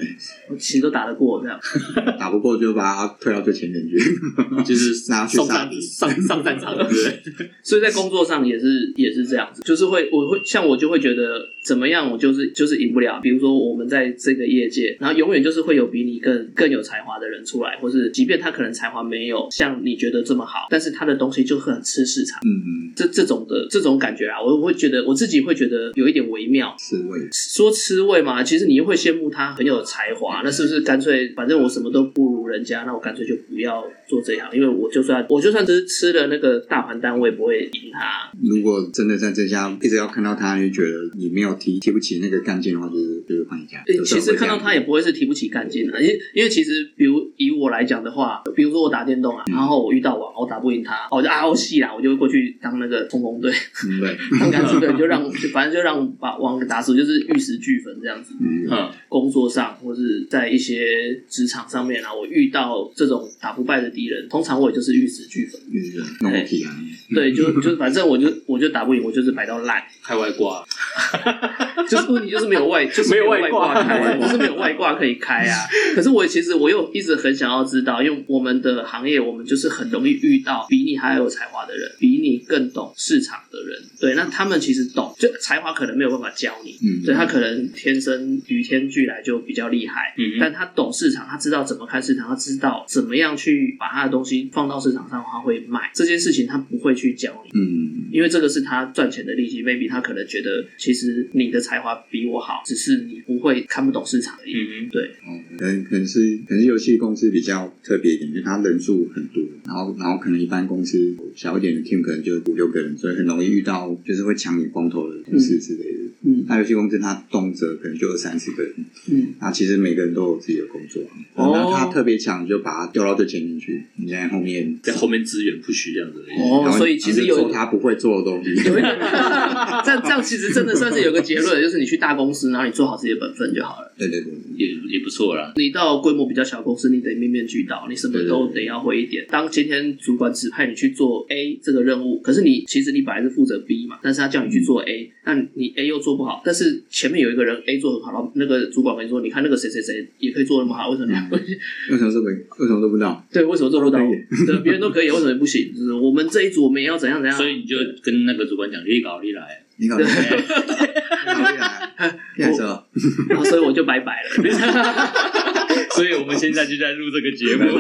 我其实都打得过，这样 打不过就把他推到最前面去。就是拿去上上上战场，对不对？所以在工作上也是也是这样子，就是会我会像我就会觉得怎么样，我就是就是赢不了。比如说我们在这个业界，然后永远就是会有比你更更有才华的人出来，或是即便他可能才华没有像你觉得这么好，但是他的东西就很吃市场。嗯嗯，这这种的这种感觉啊，我会觉得我自己会觉得有一点微妙。刺猬。说吃味嘛，其实你又会羡慕他很有才华，那是不是干脆反正我什么都不如人家，那我干脆就不要做这一行，因为我就算我就算只是吃了那个大盘单，我也不会赢他。如果真的在这家一直要看到他，就觉得你没有提提不起那个干劲的话，就是就是换一家。其实看到他也不会是提不起干劲的，因为因为其实比如以我来讲的话，比如说我打电动啊，然后我遇到网，我打不赢他，我就啊我戏啦，我就会过去当那个冲锋队，嗯对，当干支队，就让就反正就让把网给打死，就是玉石俱焚这样子。嗯嗯，工作上或是在一些职场上面啊，我遇到这种打不败的敌人，通常我也就是玉石俱焚。对，就就反正我就我就打不赢，我就是摆到烂，开外挂，就是问题就是没有外，就是没有外外挂开，就是没有外挂可以开啊。可是我其实我又一直很想要知道，因为我们的行业，我们就是很容易遇到比你还有才华的人，比你更懂市场的人。对，那他们其实懂，就才华可能没有办法教你，嗯，对他可能天生与天俱来就比较厉害，嗯但他懂市场，他知道怎么看市场，他知道怎么样去把他的东西放到市场上，他会卖这件事情，他不会去教你。嗯，因为这个是他赚钱的利息，maybe 他可能觉得其实你的才华比我好，只是你不会看不懂市场而已。嗯对，哦，可能可能是可能是游戏公司比较特别一点，因为它人数很多，然后然后可能一般公司小一点的 team 可能就五六个人，所以很容易遇到就是会抢你风头的同事之类的。嗯那游戏公司它动辄可能就二三十个人，嗯，那其实每个人都有自己的工作，哦那他特别强，你就把他调到最前面去，你在后面在后面资源不需这样子。哦所以其实有做他不会做的东西。这样这样其实真的算是有个结论，就是你去大公司，然后你做好自己的本分就好了。对对对，也也不错啦。你到规模比较小公司，你得面面俱到，你什么都得要会一点。当今天主管指派你去做 A 这个任务，可是你其实你本来是负责 B 嘛，但是他叫你去做 A，那你 A 又做不好，但是前面有一个人 A 做很好，然后那个主管跟你说，你看那个谁谁谁也可以做那么好，为什么你不行？为什么都没为什么做不知道？对，为什么做不到？对，别人都可以，为什么不行？就是我们这一组我们也要怎样怎样。所以你就跟那个主管讲，你搞你来，你搞你来，你搞你来，你来说，然后所以我就拜拜了。所以我们现在就在录这个节目。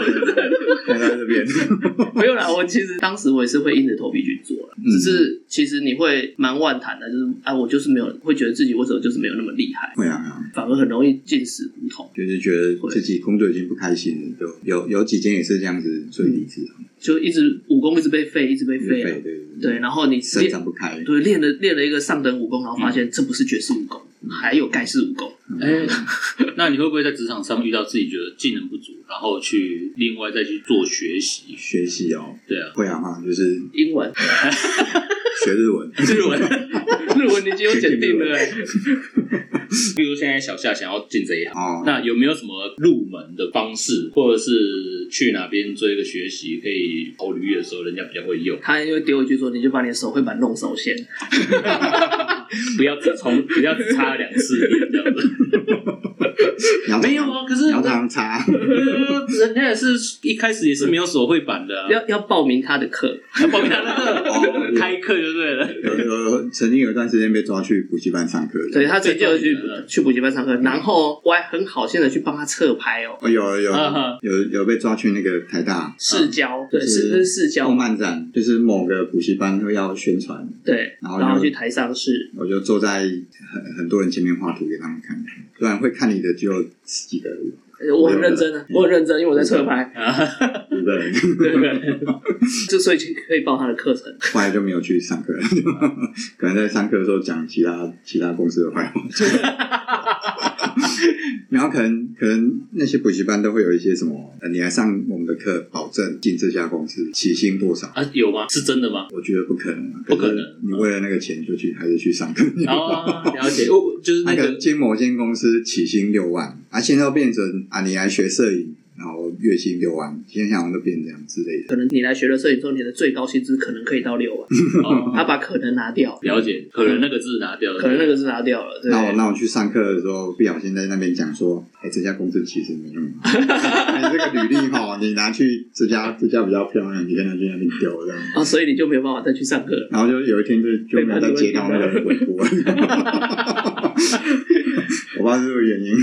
来到这边，没有啦，我其实当时我也是会硬着头皮去做了，嗯。只是其实你会蛮万谈的，就是啊，我就是没有，会觉得自己为什么就是没有那么厉害，会啊反而很容易进死胡同。就是觉得自己工作已经不开心了，就有有几间也是这样子，所以离职，就一直武功一直被废，一直被废啊。对。对对，然后你伸练展不开，对练了练了一个上等武功，然后发现这不是绝世武功，还有盖世武功。哎，那你会不会在职场上遇到自己觉得技能不足，然后去另外再去做学习？学习哦，对啊，会啊哈，就是英文、学日文，日文。日文你已经有检定了、欸，比如现在小夏想要进这一行，哦，那有没有什么入门的方式，或者是去哪边做一个学习，可以投履历的时候人家比较会用？他因为丢一句说，你就把你的手绘板弄熟先。不要只从，不要只擦两次这样子。没有啊，可是你要常常人家也是一开始也是没有手绘版的、啊，要要报名他的课，要报名他的课。哦开课就对了。有有曾经有一段时间被抓去补习班上课，对他曾经有去去补习班上课，然后我还很好心的去帮他侧拍哦，哦有有有有被抓去那个台大。市交，对，就是不是市交动，漫展，就是某个补习班会要宣传，对，然后然后去台上市，我就坐在很很多人前面画图给他们看，不然会看你的只有十几个人，呃我很认真啊，我很认真，因为我在侧拍，五个人，就所以可以报他的课程。后来就没有去上课了，可能在上课的时候讲其他其他公司的坏话。然后可能可能那些补习班都会有一些什么，呃，你来上我们的课，保证进这家公司起薪多少？啊，有吗？是真的吗？我觉得不可能啊，不可能你为了那个钱就去还是去上课？哦，了解，哦，就是那个那个进某间公司起薪六万，啊，现在要变成啊，你来学摄影，然后月薪六万，现在好像都变这样之类的。可能你来学了摄影之后，你的最高薪资可能可以到六万，哦，他把可能拿掉，了解，可能那个字拿掉了，可能那个字拿掉了，对。那我那我去上课的时候，不小心在那边讲说，哎、这家公司其实没那么。好，你这个履历哈，你拿去这家这家比较漂亮，你跟他去那边丢这样。啊，所以你就没有办法再去上课了。然后就有一天就就没有再接到那个微博，我不知道是不是原因，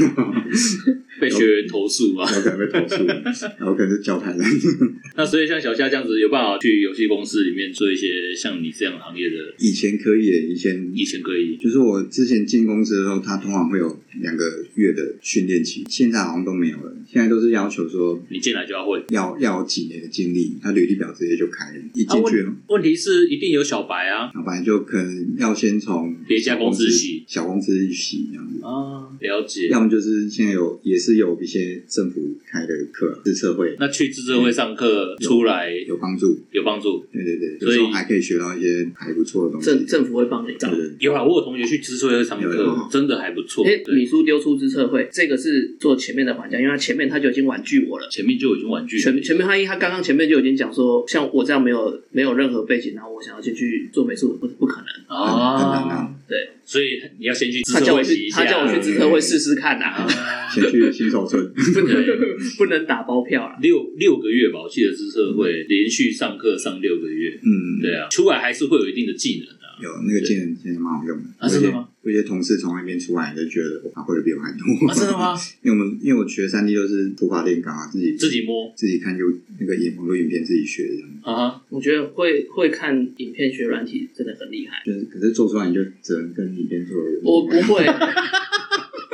被学员投诉啊。有可能被投诉，然后可能就教太人。那所以像小夏这样子，有办法去游戏公司里面做一些像你这样行业的，以前可以耶，以前以前可以就是我之前进公司的时候，他通常会有两个月的训练期，现在好像都没有了。现在都是要求说你进来就要会。要要有几年的经历，他履历表直接就开了，一进去，问题是一定有小白啊小白就可能要先从别家公司洗小公司洗这样子。啊，了解。要么就是现在有也是有一些政府开的课，自测会那去自测会上课出来有帮助。有帮助。对对对，所以有时候还可以学到一些还不错的东西。政政府会帮你找对。对有啊，我有同学去自测会上课，真的还不错。因为对米叔丢出资测会，这个是做前面的环节，因为他前面他就已经婉拒我了。前面就已经婉拒前前面他一他刚刚前面就已经讲说，像我这样没有没有任何背景，然后我想要进去做美术，不不可能。很难啊，啊，对，所以你要先去自他叫我治会洗一下。去他叫我去资测会试试看呐、啊先去新手村。不能 不能打包票啦。六六个月吧，我记得自治会连续上课上六个月。嗯，对啊，出来还是会有一定的技能啊。有那个技能现在蛮好用的。啊真的吗？有一些同事从那边出来就觉得他会的比我还多。啊，真的吗？因为我们因为我学三 D 都是土法炼钢啊，自己自己摸自己看就那个影网络影片自己学这样。啊哈，我觉得会会看影片学软体真的很厉害。就是可是做出来你就只能跟影片做的。我不会，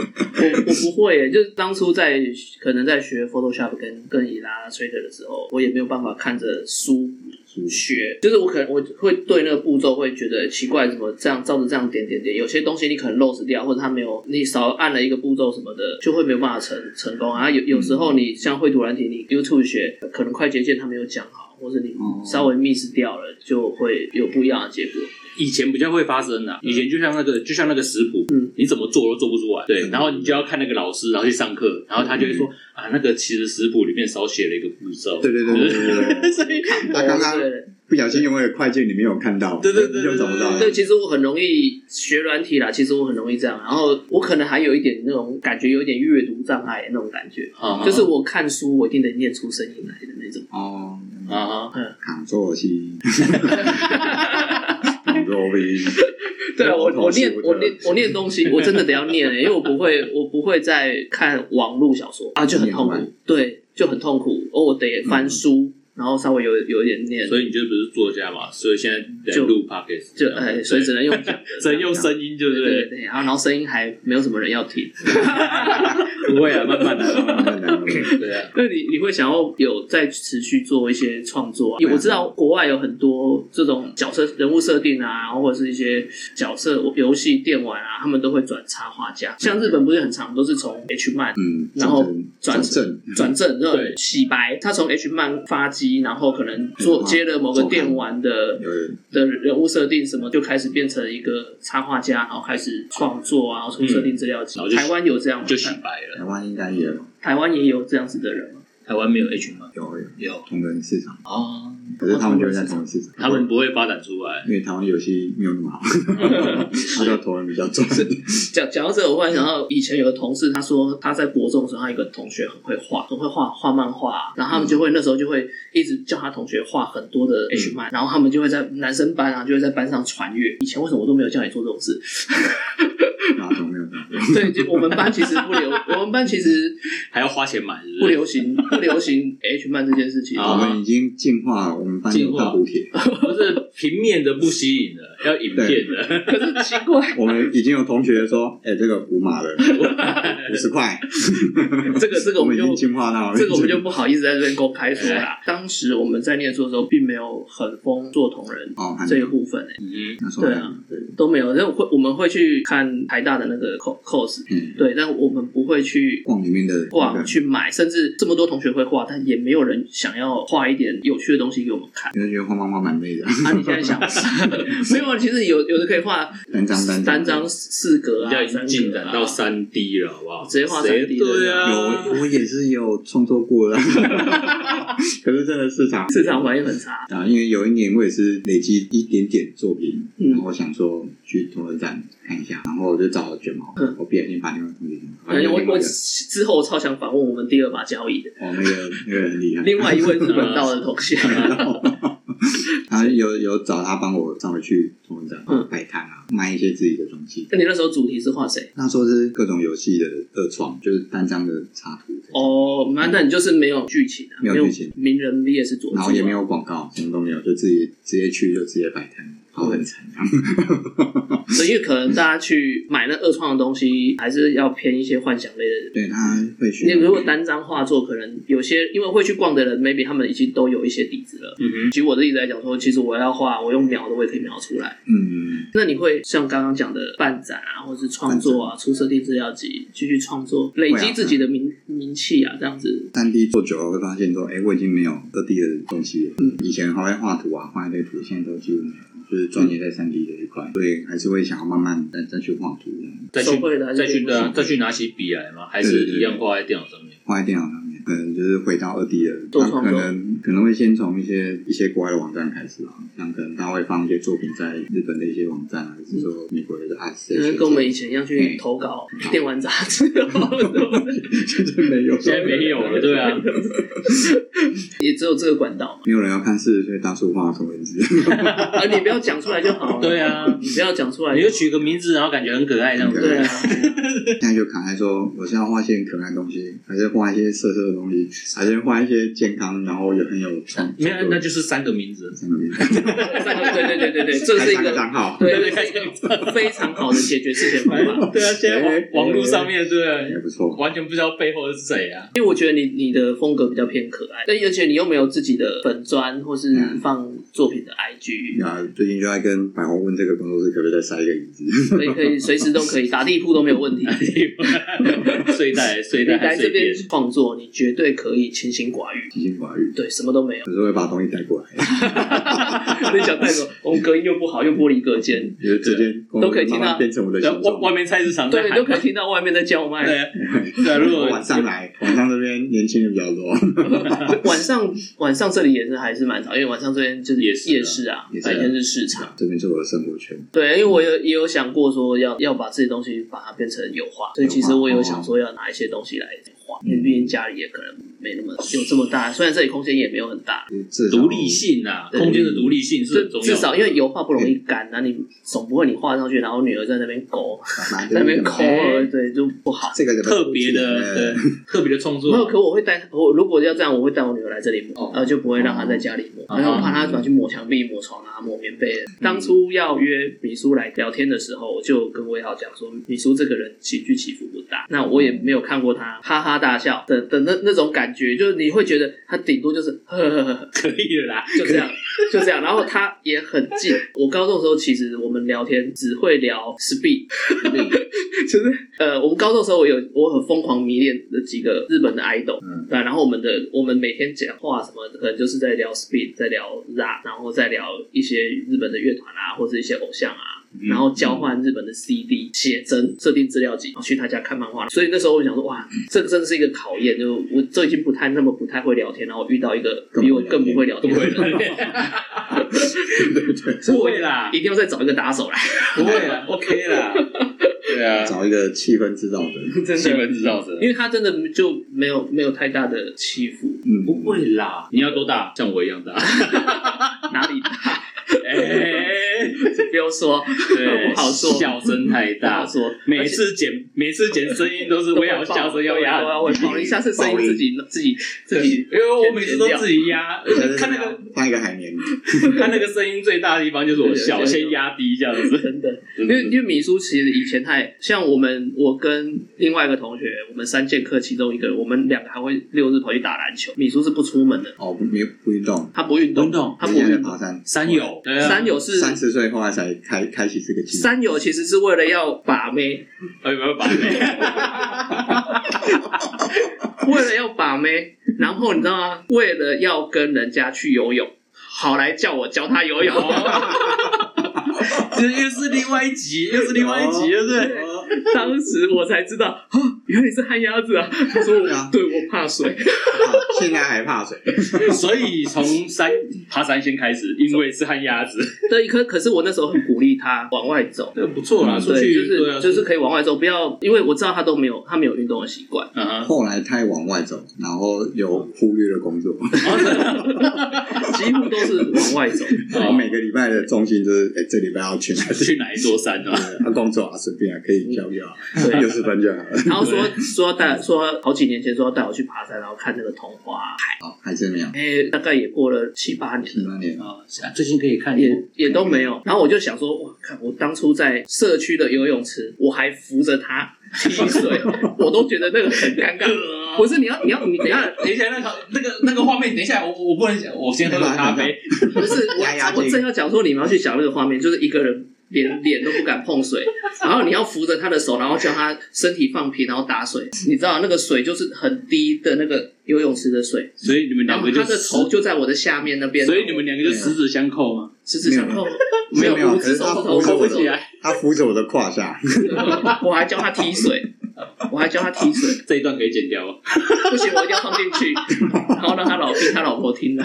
我我不会耶，就是当初在可能在学 Photoshop 跟跟 Illustrator 的时候，我也没有办法看着书学，就是我可能我会对那个步骤会觉得奇怪，怎么这样照着这样点点点，有些东西你可能 lose 掉，或者它没有你少按了一个步骤什么的，就会没有办法成成功啊。有有时候你像绘图软体，你 YouTube 学可能快捷键它没有讲好，或者你哦稍微 miss 掉了，就会有不一样的结果。以前比较会发生的、以前就像那个就像那个食谱，嗯。你怎么做都做不出来。对，嗯。然后你就要看那个老师，然后去上课，然后他就会说、啊，那个其实食谱里面少写了一个步骤。对对对对对对，所以他刚刚不小心用那个快键你没有看到，对对对你就找不到。对，其实我很容易学软体啦，其实我很容易这样，然后我可能还有一点那种感觉，有一点阅读障碍那种感觉，啊。就是我看书我一定得念出声音来的那种。哦，啊哈，扛做戏，扛做 V，对啊，我我念我我念我念东西，我真的得要念、欸，因为我不会我不会再看网络小说啊，就很痛苦，对，就很痛苦，哦，我得翻书，然后稍微有有一点念，所以你就不是作家嘛，所以现在在就录 podcast，就哎，所以只能用讲，只能用声音，对不对？对对对，然后然后声音还没有什么人要听。不会啊，慢慢来，慢慢来。对啊，那你你会想要有再持续做一些创作、啊？我知道国外有很多这种角色人物设定啊，然后或者是一些角色游戏电玩啊，他们都会转插画家。像日本不是很常都是从 H 漫嗯，然后转转正，转正，然后洗白，他从 H 漫发迹，然后可能做嗯接了某个电玩的的人物设定什么，就开始变成一个插画家，然后开始创作啊，然后出设定资料集台湾有这样？就洗白了。台湾应该也有，台湾也有这样子的人吗？台湾没有 H 吗？有有有同人市场，啊，可是他们就会在同人市场，他们不会发展出来。因为台湾游戏没有那么好，他叫同人比较重。讲讲到这个，我忽然想到以前有个同事，他说他在国中的时候，他有一个同学很会画，很会画画漫画，然后他们就会那时候就会一直叫他同学画很多的 H 漫，然后他们就会在男生班啊，就会在班上传阅。以前为什么我都没有叫你做这种事？然后都没有对，就我们班其实不流，我们班其实还要花钱买，是不不？流行不流行 H 漫这件事情。啊我们已经进化了，我们班有大补贴，不是平面的不吸引的，要影片的。可是奇怪，我们已经有同学说，哎，这个五码的五十块，这个这个我们就进化到这个我们就不好意思在这边公开说啦。当时我们在念书的时候，并没有很疯做同人哦，这一部分、欸，嗯，那时候还没。有对啊对，都没有。就会我们会去看台大的那个 cos cos，嗯，对，但我们不会去逛里面的逛去买，甚至这么多同学会画，但也没有人想要画一点有趣的东西给我们看。因为觉得画漫画蛮累的，啊，你现在想 没有？其实有有的可以画三张单单张四格啊，已经进展到啊。三 D 了，好不好？直接画谁？3D 的对啊，有我也是有创作过的，可是真的市场。市场反应很差。啊，因为有一年我也是累积一点点作品，嗯。然后我想说去同仁站看一下，然后我就找了卷毛，嗯。我不小心把另外同学我我之后超想访问我们第二把交易的哦那个那个很厉害，另外一位日本道的同学，他有有找他帮我稍微去同仁站嗯。摆摊啊，卖一些自己的东西。那你那时候主题是画谁？那时候是各种游戏的二创，就是单张的插图，哦，那那你就是没有剧情啊，没有剧情。名人 VS 佐助啊，然后也没有广告，什么都没有，就自己直接去就直接摆摊，好很惨。所以可能大家去买那二创的东西，还是要偏一些幻想类的。对，他会去。你如果单张画作，可能有些因为会去逛的人，maybe 他们已经都有一些底子了。嗯哼，举我的例子来讲说，其实我要画，我用描的我也可以描出来。嗯，那你会像刚刚讲的办展啊，或是创作啊，出设定资料集，继续创作，累积自己的名名气啊，这样子。三 D 做久了会发现说，哎，我已经没有二 D 的东西了。嗯以前还会画图啊，画一堆图，现在都几乎没有，就是专业在三 D 这一块，所以还是会想要慢慢再再去画图，再去再去对啊，再去拿起笔来吗？还是一样画在电脑上面？画在电脑上面，可能就是回到二 D 的，那可能可能会先从一些一些国外的网站开始啊，像可能他会放一些作品在日本的一些网站啊，还是说美国的 Art 因为 Station，跟我们以前一样去投稿电玩杂志，现在没有，现在没有了，对啊，也只有这个管道嘛。没有人要看四十岁大叔画同人志，啊，你不要讲出来就好了。对啊，你不要讲出来你就取个名字，然后感觉很可爱这样子。对啊，现在就卡在说我是要画一些可爱的东西，还是画一些色色的东西，还是换一些健康，然后也很有创，没有，那就是三个名字。三个名字，三个对对对对对，这是一个个账号，对对非常好的解决事情方法。对啊，现在网网络上面对也不错。完全不知道背后是谁啊。因为我觉得你你的风格比较偏可爱，但而且你又没有自己的粉砖或是放作品的 IG，啊，最近就在跟百宏问这个工作室可不可以再塞一个椅子，可以可以随时都可以 打地铺都没有问题。睡袋睡你袋还来这睡边边，创作，你绝对可以清心寡欲，清心寡欲，对，什么都没有。有时候会把东西带过来，你想带走，我们隔音又不好，又玻璃隔间，就是这间都可以听到。慢慢变成我的。然后外外面菜市场在对，喊都可以听到外面在叫卖。对如果 晚上来，晚上这边年轻人比较多，晚上晚上这里也是还是蛮吵，因为晚上这边就是夜市啊。夜市啊夜，市啊。白天是市场。这边是我的生活圈。对，因为我有也有想过说要要把这些东西把它变成油画，所以其实我有想说要拿一些东西来画，因为毕竟家里也可能没那么有这么大，虽然这里空间也没有很大，独立性啊，空间的独立性是重要。至少因为油画不容易干，那你总不会你画上去，然后女儿在那边勾，在那边抠对，就不好。这个特别的对特别的创没有，可我会带我如果要这样，我会带我女儿来这里抹，哦。呃，就不会让她在家里抹，哦。然后怕她转去抹墙壁、抹床啊、抹棉被。当初要约米叔来聊天的时候，我就跟魏浩讲说，米叔这个人情绪起伏不大，那我也没有看过他哈哈大笑的的那那种感觉，就是你会觉得他顶多就是 呵呵呵呵，可以了啦。就这样，就这样。然后他也很近。我高中的时候，其实我们聊天只会聊 speed，就是呃，我们高中的时候，我有我很疯狂迷恋的几个日本的 idol，嗯对，然后我们的我们每天讲话什么，可能就是在聊 speed，在聊 rap，然后再聊一些日本的乐团啊，或者一些偶像啊。嗯然后交换日本的 CD 写真设定资料集，然后去他家看漫画。所以那时候我就想说，哇，这个真的是一个考验，就我这已经不太那么不太会聊天，然后遇到一个比我更不会聊天的人，所以我不会啦。一定要再找一个打手来，不会啦，OK 啦，对啊，找一个气氛制造者，真气。氛制造者因为他真的就没有没有太大的欺负，嗯，不会啦，你要多大？像我一样大，哪里大哎，不用说，对，不好说笑声太不好大，说。每次剪每次剪声音都是我要笑声要压我要会爆，你下是声音自己自己自己因为我每次都自己压，看那个放一个海绵，看那个声音最大的地方就是我笑，先压低这样子。真的，因为因为米叔其实以前他像我们，我跟另外一个同学，我们三剑客其中一个，我们两个还会六日跑去打篮球。米叔是不出门的，哦，不没有不运动，他不运动，运动他不现在运动。爬山，山友，对啊山友是三十岁后来才开开启这个技能，山友，其实是为了要把妹，哎有没有把妹？为了要把妹，然后你知道吗？为了要跟人家去游泳，好来叫我教他游泳。这又是另外一集，又是另外一集，对不对？当时我才知道，啊，原来你是旱鸭子啊！他说我对啊对我怕水，啊现在还怕水，所以从山爬山先开始，因为是旱鸭子，对，可可是我那时候很鼓励他往外走。这个不错啦，出对，去就是啊，就是可以往外走，不要，因为我知道他都没有，他没有运动的习惯，嗯哼，后来太往外走，然后有忽略了工作，几乎都是往外走。我每个礼拜的重心就是，哎，这礼拜要去哪里？去哪一座山啊？啊，工作啊，顺便啊，可以交就好，对六十分就好了。然后说说要带说好几年前说要带我去爬山，然后看那个桐花海，哦，还是没有，哎，大概也过了七八年了。七八年，啊，最近可以看也也都没有，然后我就想说，哇，看我当初在社区的游泳池，我还扶着他踢水，我都觉得那个很尴尬。不是你要你要你等一下等一下，那个那个那个画面，等一下，我我不能讲，我先喝个咖啡。不是我我正要讲说你们要去想那个画面，就是一个人连脸都不敢碰水，然后你要扶着他的手，然后叫他身体放平，然后打水。你知道那个水就是很低的那个游泳池的水，所以你们两个就他的头就在我的下面那边，所以你们两个就十指相扣嘛？十指相扣，没有没有五可是他扶着我的扣不起来，他扶着我的胯下，我还教他踢水，我还教他踢水。这一段可以剪掉吗？不行，我一定要放进去，然后让他老听他老婆听的。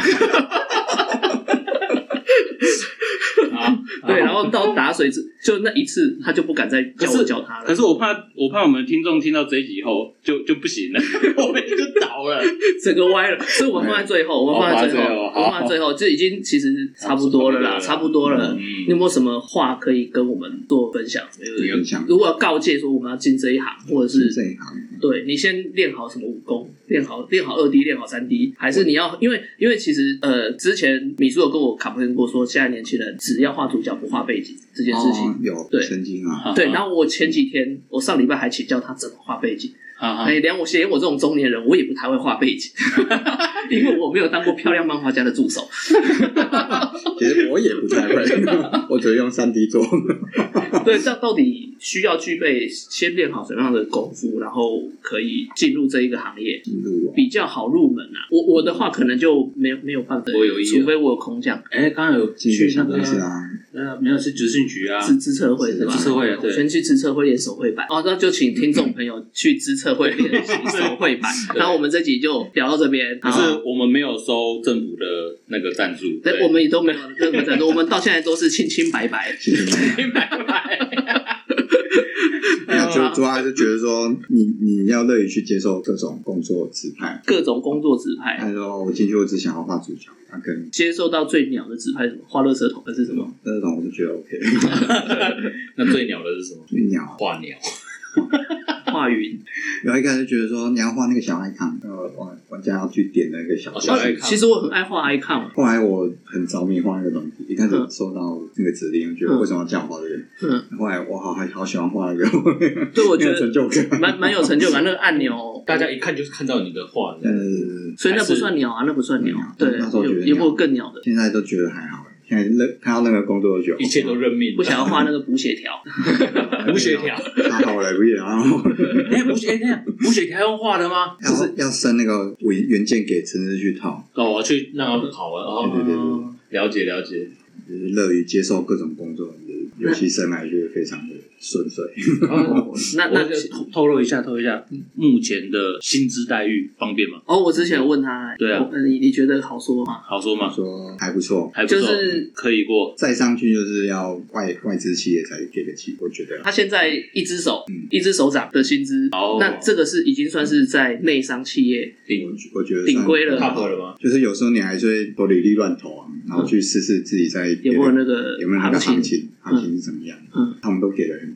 啊，对，然后到打水之，就那一次，他就不敢再叫我可是叫他了可。是我怕，我怕我们听众听到这一集以后就就不行了，我们就倒了。整个歪了，所以我们放在最后，我们放在最后，哦我们放在最后，就已经其实差不多了啦，差差不多了。嗯你有没有什么话可以跟我们做分享？有影响。如果要告诫说我们要进这一行，或者是这一行，对你先练好什么武功，练好练好二 D，练好三 D，还是你要因为因为其实呃，之前米叔有跟我卡普过说，现在年轻人只要画主角不画背景这件事情。哦有对曾经啊，对，然后我前几天，我上礼拜还请教他怎么画背景。啊哎，连我连我这种中年人，我也不太会画背景，因为我没有当过漂亮漫画家的助手。其实我也不太会，我只会用三 D 做。对，这到底需要具备先练好什么样的功夫，然后可以进入这一个行业，进入哦比较好入门啊？我我的话可能就没有没有办法，我有意除非我有空降哎，刚刚有去那个啊，呃，没有是执训局啊，资资策会是吧？资策会啊对先去资策会练手绘板哦，那就请听众朋友去资策会练习手绘板。然后我们这集就聊到这边，可是我们没有收政府的那个赞助，对，我们也都没有任何赞助，我们到现在都是清清白白。清清白白。那主主要还是觉得说，你你要乐于去接受各种工作指派。各种工作指派，他说我进去我只想要画主角，那可能接受到最鸟的指派是什么？画乐车头还是什么？这种我就觉得 OK。那最鸟的是什么？最鸟，画鸟。画云。然后一开始觉得说你要画那个小 icon，呃，玩玩家要去点那个小哦小 icon 其实我很爱画 icon，后来我很着迷画那个东西，一开始收到那个指令，我觉得为什么要这样画这个？嗯，后来我好还好喜欢画那个，对，我觉得 成得就感。蛮蛮有成就感。那个按钮，大家一看就是看到你的画，呃，所以那不算鸟啊，那不算鸟。对，那时候觉得鸟有有没有更鸟的？现在都觉得还好，现在那看到那个工作就觉得一切都认命。不想要画那个补血条，补血条，他好了，不也然后 哎，补血，哎，等一下无血条用画的吗？就是要生那个原原件给陈志去套，哦，我去那个好玩哦。对对对对了解了解。就是乐于接受各种工作，就是游戏生来就是非常的顺遂。哦 那那就透透露一下，透露一下，目前的薪资待遇方便吗？哦，我之前有问他，对啊我你你觉得好说吗？好说吗？说还不错，还不错，就是可以过。再上去就是要外外资企业才给得起，我觉得。他现在一只手嗯，一只手掌的薪资，哦那这个是已经算是在内商企业顶我觉得顶规了算 top 了吗？就是有时候你还是会多履历乱投啊，然后去试试自己在有没有那个有没有那个行行情，行情是怎么样？嗯，他们都给了很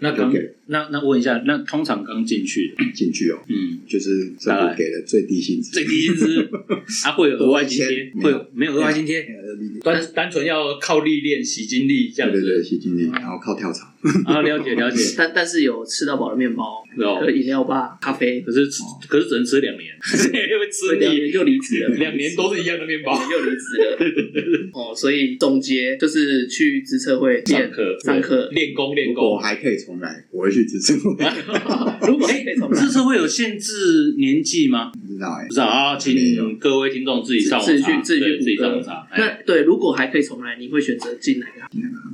那刚那那问一下，那通常刚进去的，进去哦，嗯，就是政府给的最低薪资，最低薪资，啊，会有额外津贴，会有没有额外津贴？呃单单纯要靠历练、洗精力这样子。对对对，洗经历，然后靠跳槽，啊，了解了解。但但是有吃到饱的面包、哦和饮料吧、咖啡，可是可是只能吃两年，会吃腻。两年就离职了，两年都是一样的面包。又离职了。对对对哦，所以总结就是去职测会练上课上课。练功练如果我功。还可以重来，我会去职测会，如果可以重来这次会有限制年纪吗？不知道哎不，知道啊，请各位听众自己上网自己查，去自己去对自己上网查。哎那对，如果还可以重来，你会选择进哪个行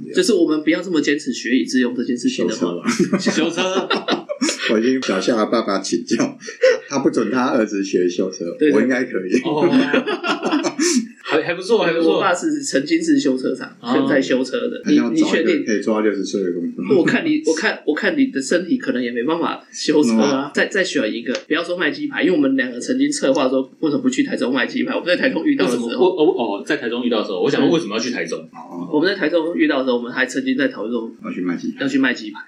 业？就是我们不要这么坚持学以致用这件事情的话，修车 我已经小夏的爸爸请教，他不准他儿子学修车我应该可以。哦，还还不错，还不错。我爸是曾经是修车厂，哦现在修车的。你你确定？可以做到六十岁的工作？我看你，我看我看你的身体可能也没办法修车啊。再再选一个，不要说卖鸡排，因为我们两个曾经策划说，为什么不去台中卖鸡排？我们在台中遇到的时候，我我哦，在台中遇到的时候，我想问为什么要去台中？哦，我们在台中遇到的时候，我们还曾经在讨论说要去卖鸡。要去卖鸡排，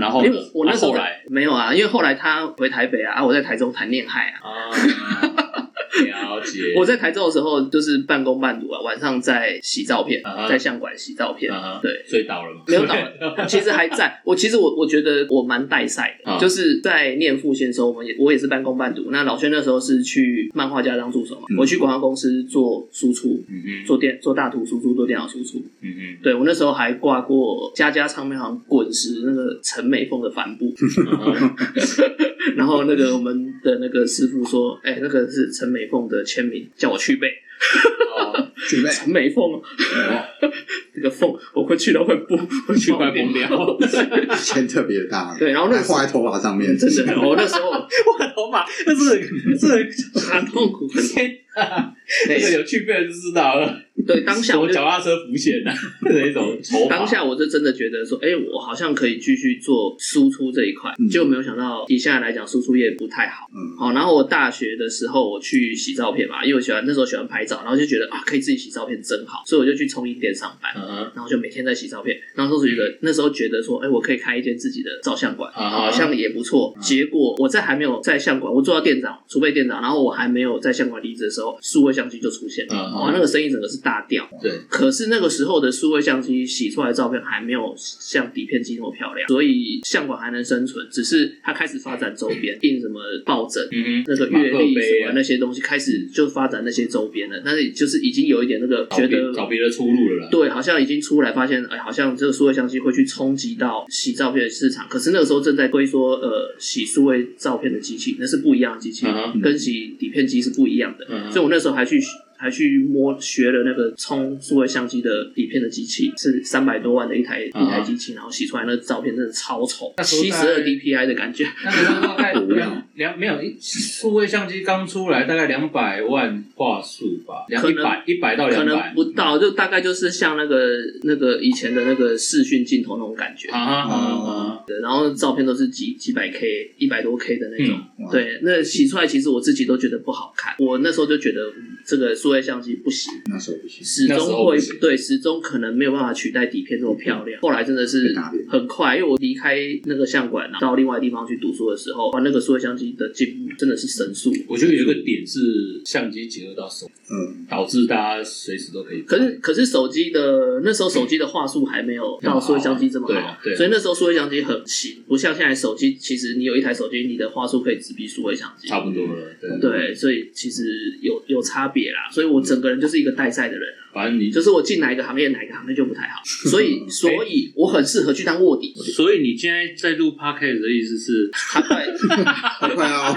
然后因为我我那时候啊后来没有啊，因为后来他回台北啊，啊我在台中谈恋爱啊。我在台中的时候就是半工半读啊，晚上在洗照片在相馆洗照片。对，所以倒了吗？没有倒 其实还在。我其实我我觉得我蛮带赛的，啊就是在念复线的时候，我们也我也是半工半读。那老轩那时候是去漫画家当助手嘛，嗯我去广告公司做输出，嗯嗯做电做大图输出，做电脑输出。嗯嗯对我那时候还挂过家家唱片行滚石那个陈美凤的帆布，嗯 然后那个我们的那个师傅说，哎、那个是陈美凤的签名，叫我去背。哦，准备陈美凤哦，这个凤我会去到会不会去快崩掉。签特别大，对，然后那画在头发上面，真的，我那时候 我的头发，那是是很痛苦，很痛苦。天啊，这个有去背就知道了。对，当下我就脚踏车浮现的那一种。当下我就真的觉得说，哎、我好像可以继续做输出这一块，嗯结果没有想到，以现在来讲，输出业不太好。嗯，好，然后我大学的时候我去洗照片嘛，因为我喜欢那时候喜欢拍照，然后就觉得啊，可以自己洗照片真好，所以我就去冲印店上班。然后就每天在洗照片，然后那时候觉得那时候觉得说，哎，我可以开一间自己的照相馆，啊好像也不错。结果我在还没有在相馆，我做到店长、储备店长，然后我还没有在相馆离职的时候，数位相机就出现了，嗯哇，那个生意整个是大掉。对，可是那个时候的数位相机洗出来的照片还没有像底片机那么漂亮，所以相馆还能生存，只是它开始发展周边，印什么抱枕。嗯，那个阅历什么那些东西开始就发展那些周边了，但是就是已经有一点那个觉得找别的出路了啦。对，好像已经出来，发现哎，好像这个数位相机会去冲击到洗照片的市场。可是那个时候正在推说，呃，洗数位照片的机器那是不一样的机器，跟洗底片机是不一样的。所以我那时候还去还去摸学了那个冲数位相机的底片的机器，是三百多万的一台、一台机器，然后洗出来那个照片真的超丑，那七十二 DPI 的感觉。那个时候大概 两两没有一数位相机刚出来，大概两百万画素吧，两百一百到可能。不到，就大概就是像那个那个以前的那个视讯镜头那种感觉。啊然后照片都是几几百 K、一百多 K 的那种。嗯对，那洗出来其实我自己都觉得不好看。我那时候就觉得、嗯这个数位相机不行，那时候不行，始终会对始终可能没有办法取代底片这么漂亮。后来真的是很快，因为我离开那个相馆，到另外地方去读书的时候，哇，那个数位相机的进步真的是神速。我觉得有一个点是相机结合到手，嗯，导致大家随时都可以。可是可是手机的那时候手机的话术还没有到数位相机这么好，对所以那时候数位相机很行，不像现在手机，其实你有一台手机，你的话术可以直逼数位相机。差不多了，对。对，所以其实有有差别啦，所以所以我整个人就是一个待赛的人，反正你就是我进哪一个行业，哪一个行业就不太好，所以所以我很适合去当卧底。所以你现在在录 podcast 的意思是他快 快哦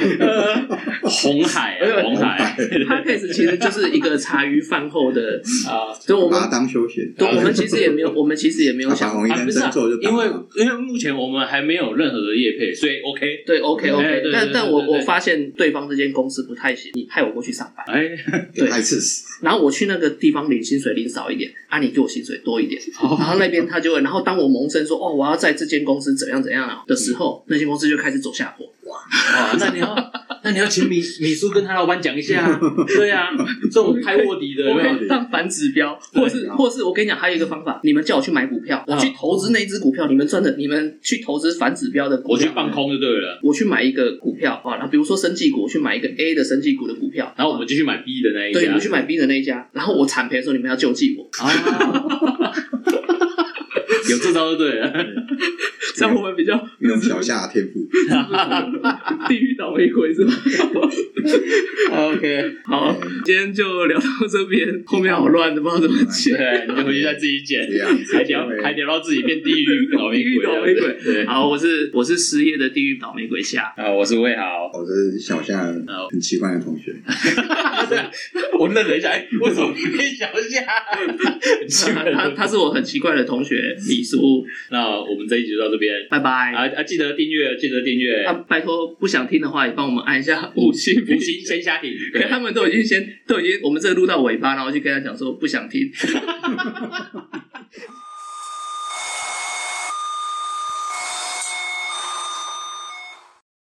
红海啊，红海 Podcast 其实就是一个茶余饭后的，啊。就我们把它当休闲。对，我们其实也没有，我们其实也没有想因为因为目前我们还没有任何的业配，所以 OK。对，OK 哎 OK，但但我我发现对方这间公司不太行，你派我过去上班，哎，对太刺死。然后我去那个地方领薪水领少一点，啊，你给我薪水多一点，然后那边他就会，然后当我萌生说哦，我要在这间公司怎样怎样的时候，那间公司就开始走下坡。哇，那你要 那你要请米米叔跟他老板讲一下啊，对啊，这种开卧底的我可没有？以当反指标，或是或是我跟你讲，还有一个方法，你们叫我去买股票，我去投资那一只股票，你们赚的，你们去投资反指标的股票，我去放空就对了，我去买一个股票啊，然后比如说生技股，我去买一个 A 的生技股的股票，然后我们就去买 B 的那一家。对，我去买 B 的那一家，然后我惨赔的时候，你们要救济我，啊，有这招就对了。这样我们比较用小夏的天赋，地狱倒霉鬼是吧 OK，好，今天就聊到这边，后面好乱的，不知道怎么剪。对，你就回去再自己剪还聊还聊到自己变地狱倒霉地狱鬼，倒霉鬼对。好，我是我是失业的地狱倒霉鬼夏，啊，我是魏豪，我是小夏很奇怪的同学。我愣了一下，哎，为什么你变小夏？很奇怪他他是我很奇怪的同学李叔，那我们这一集就到这边，拜拜。啊啊，记得订阅，记得订阅，啊，拜托不想听的话，也帮我们按一下五星 五星先下停，对可他们都已经先都已经，我们这个录到尾巴，然后就跟他讲说不想听。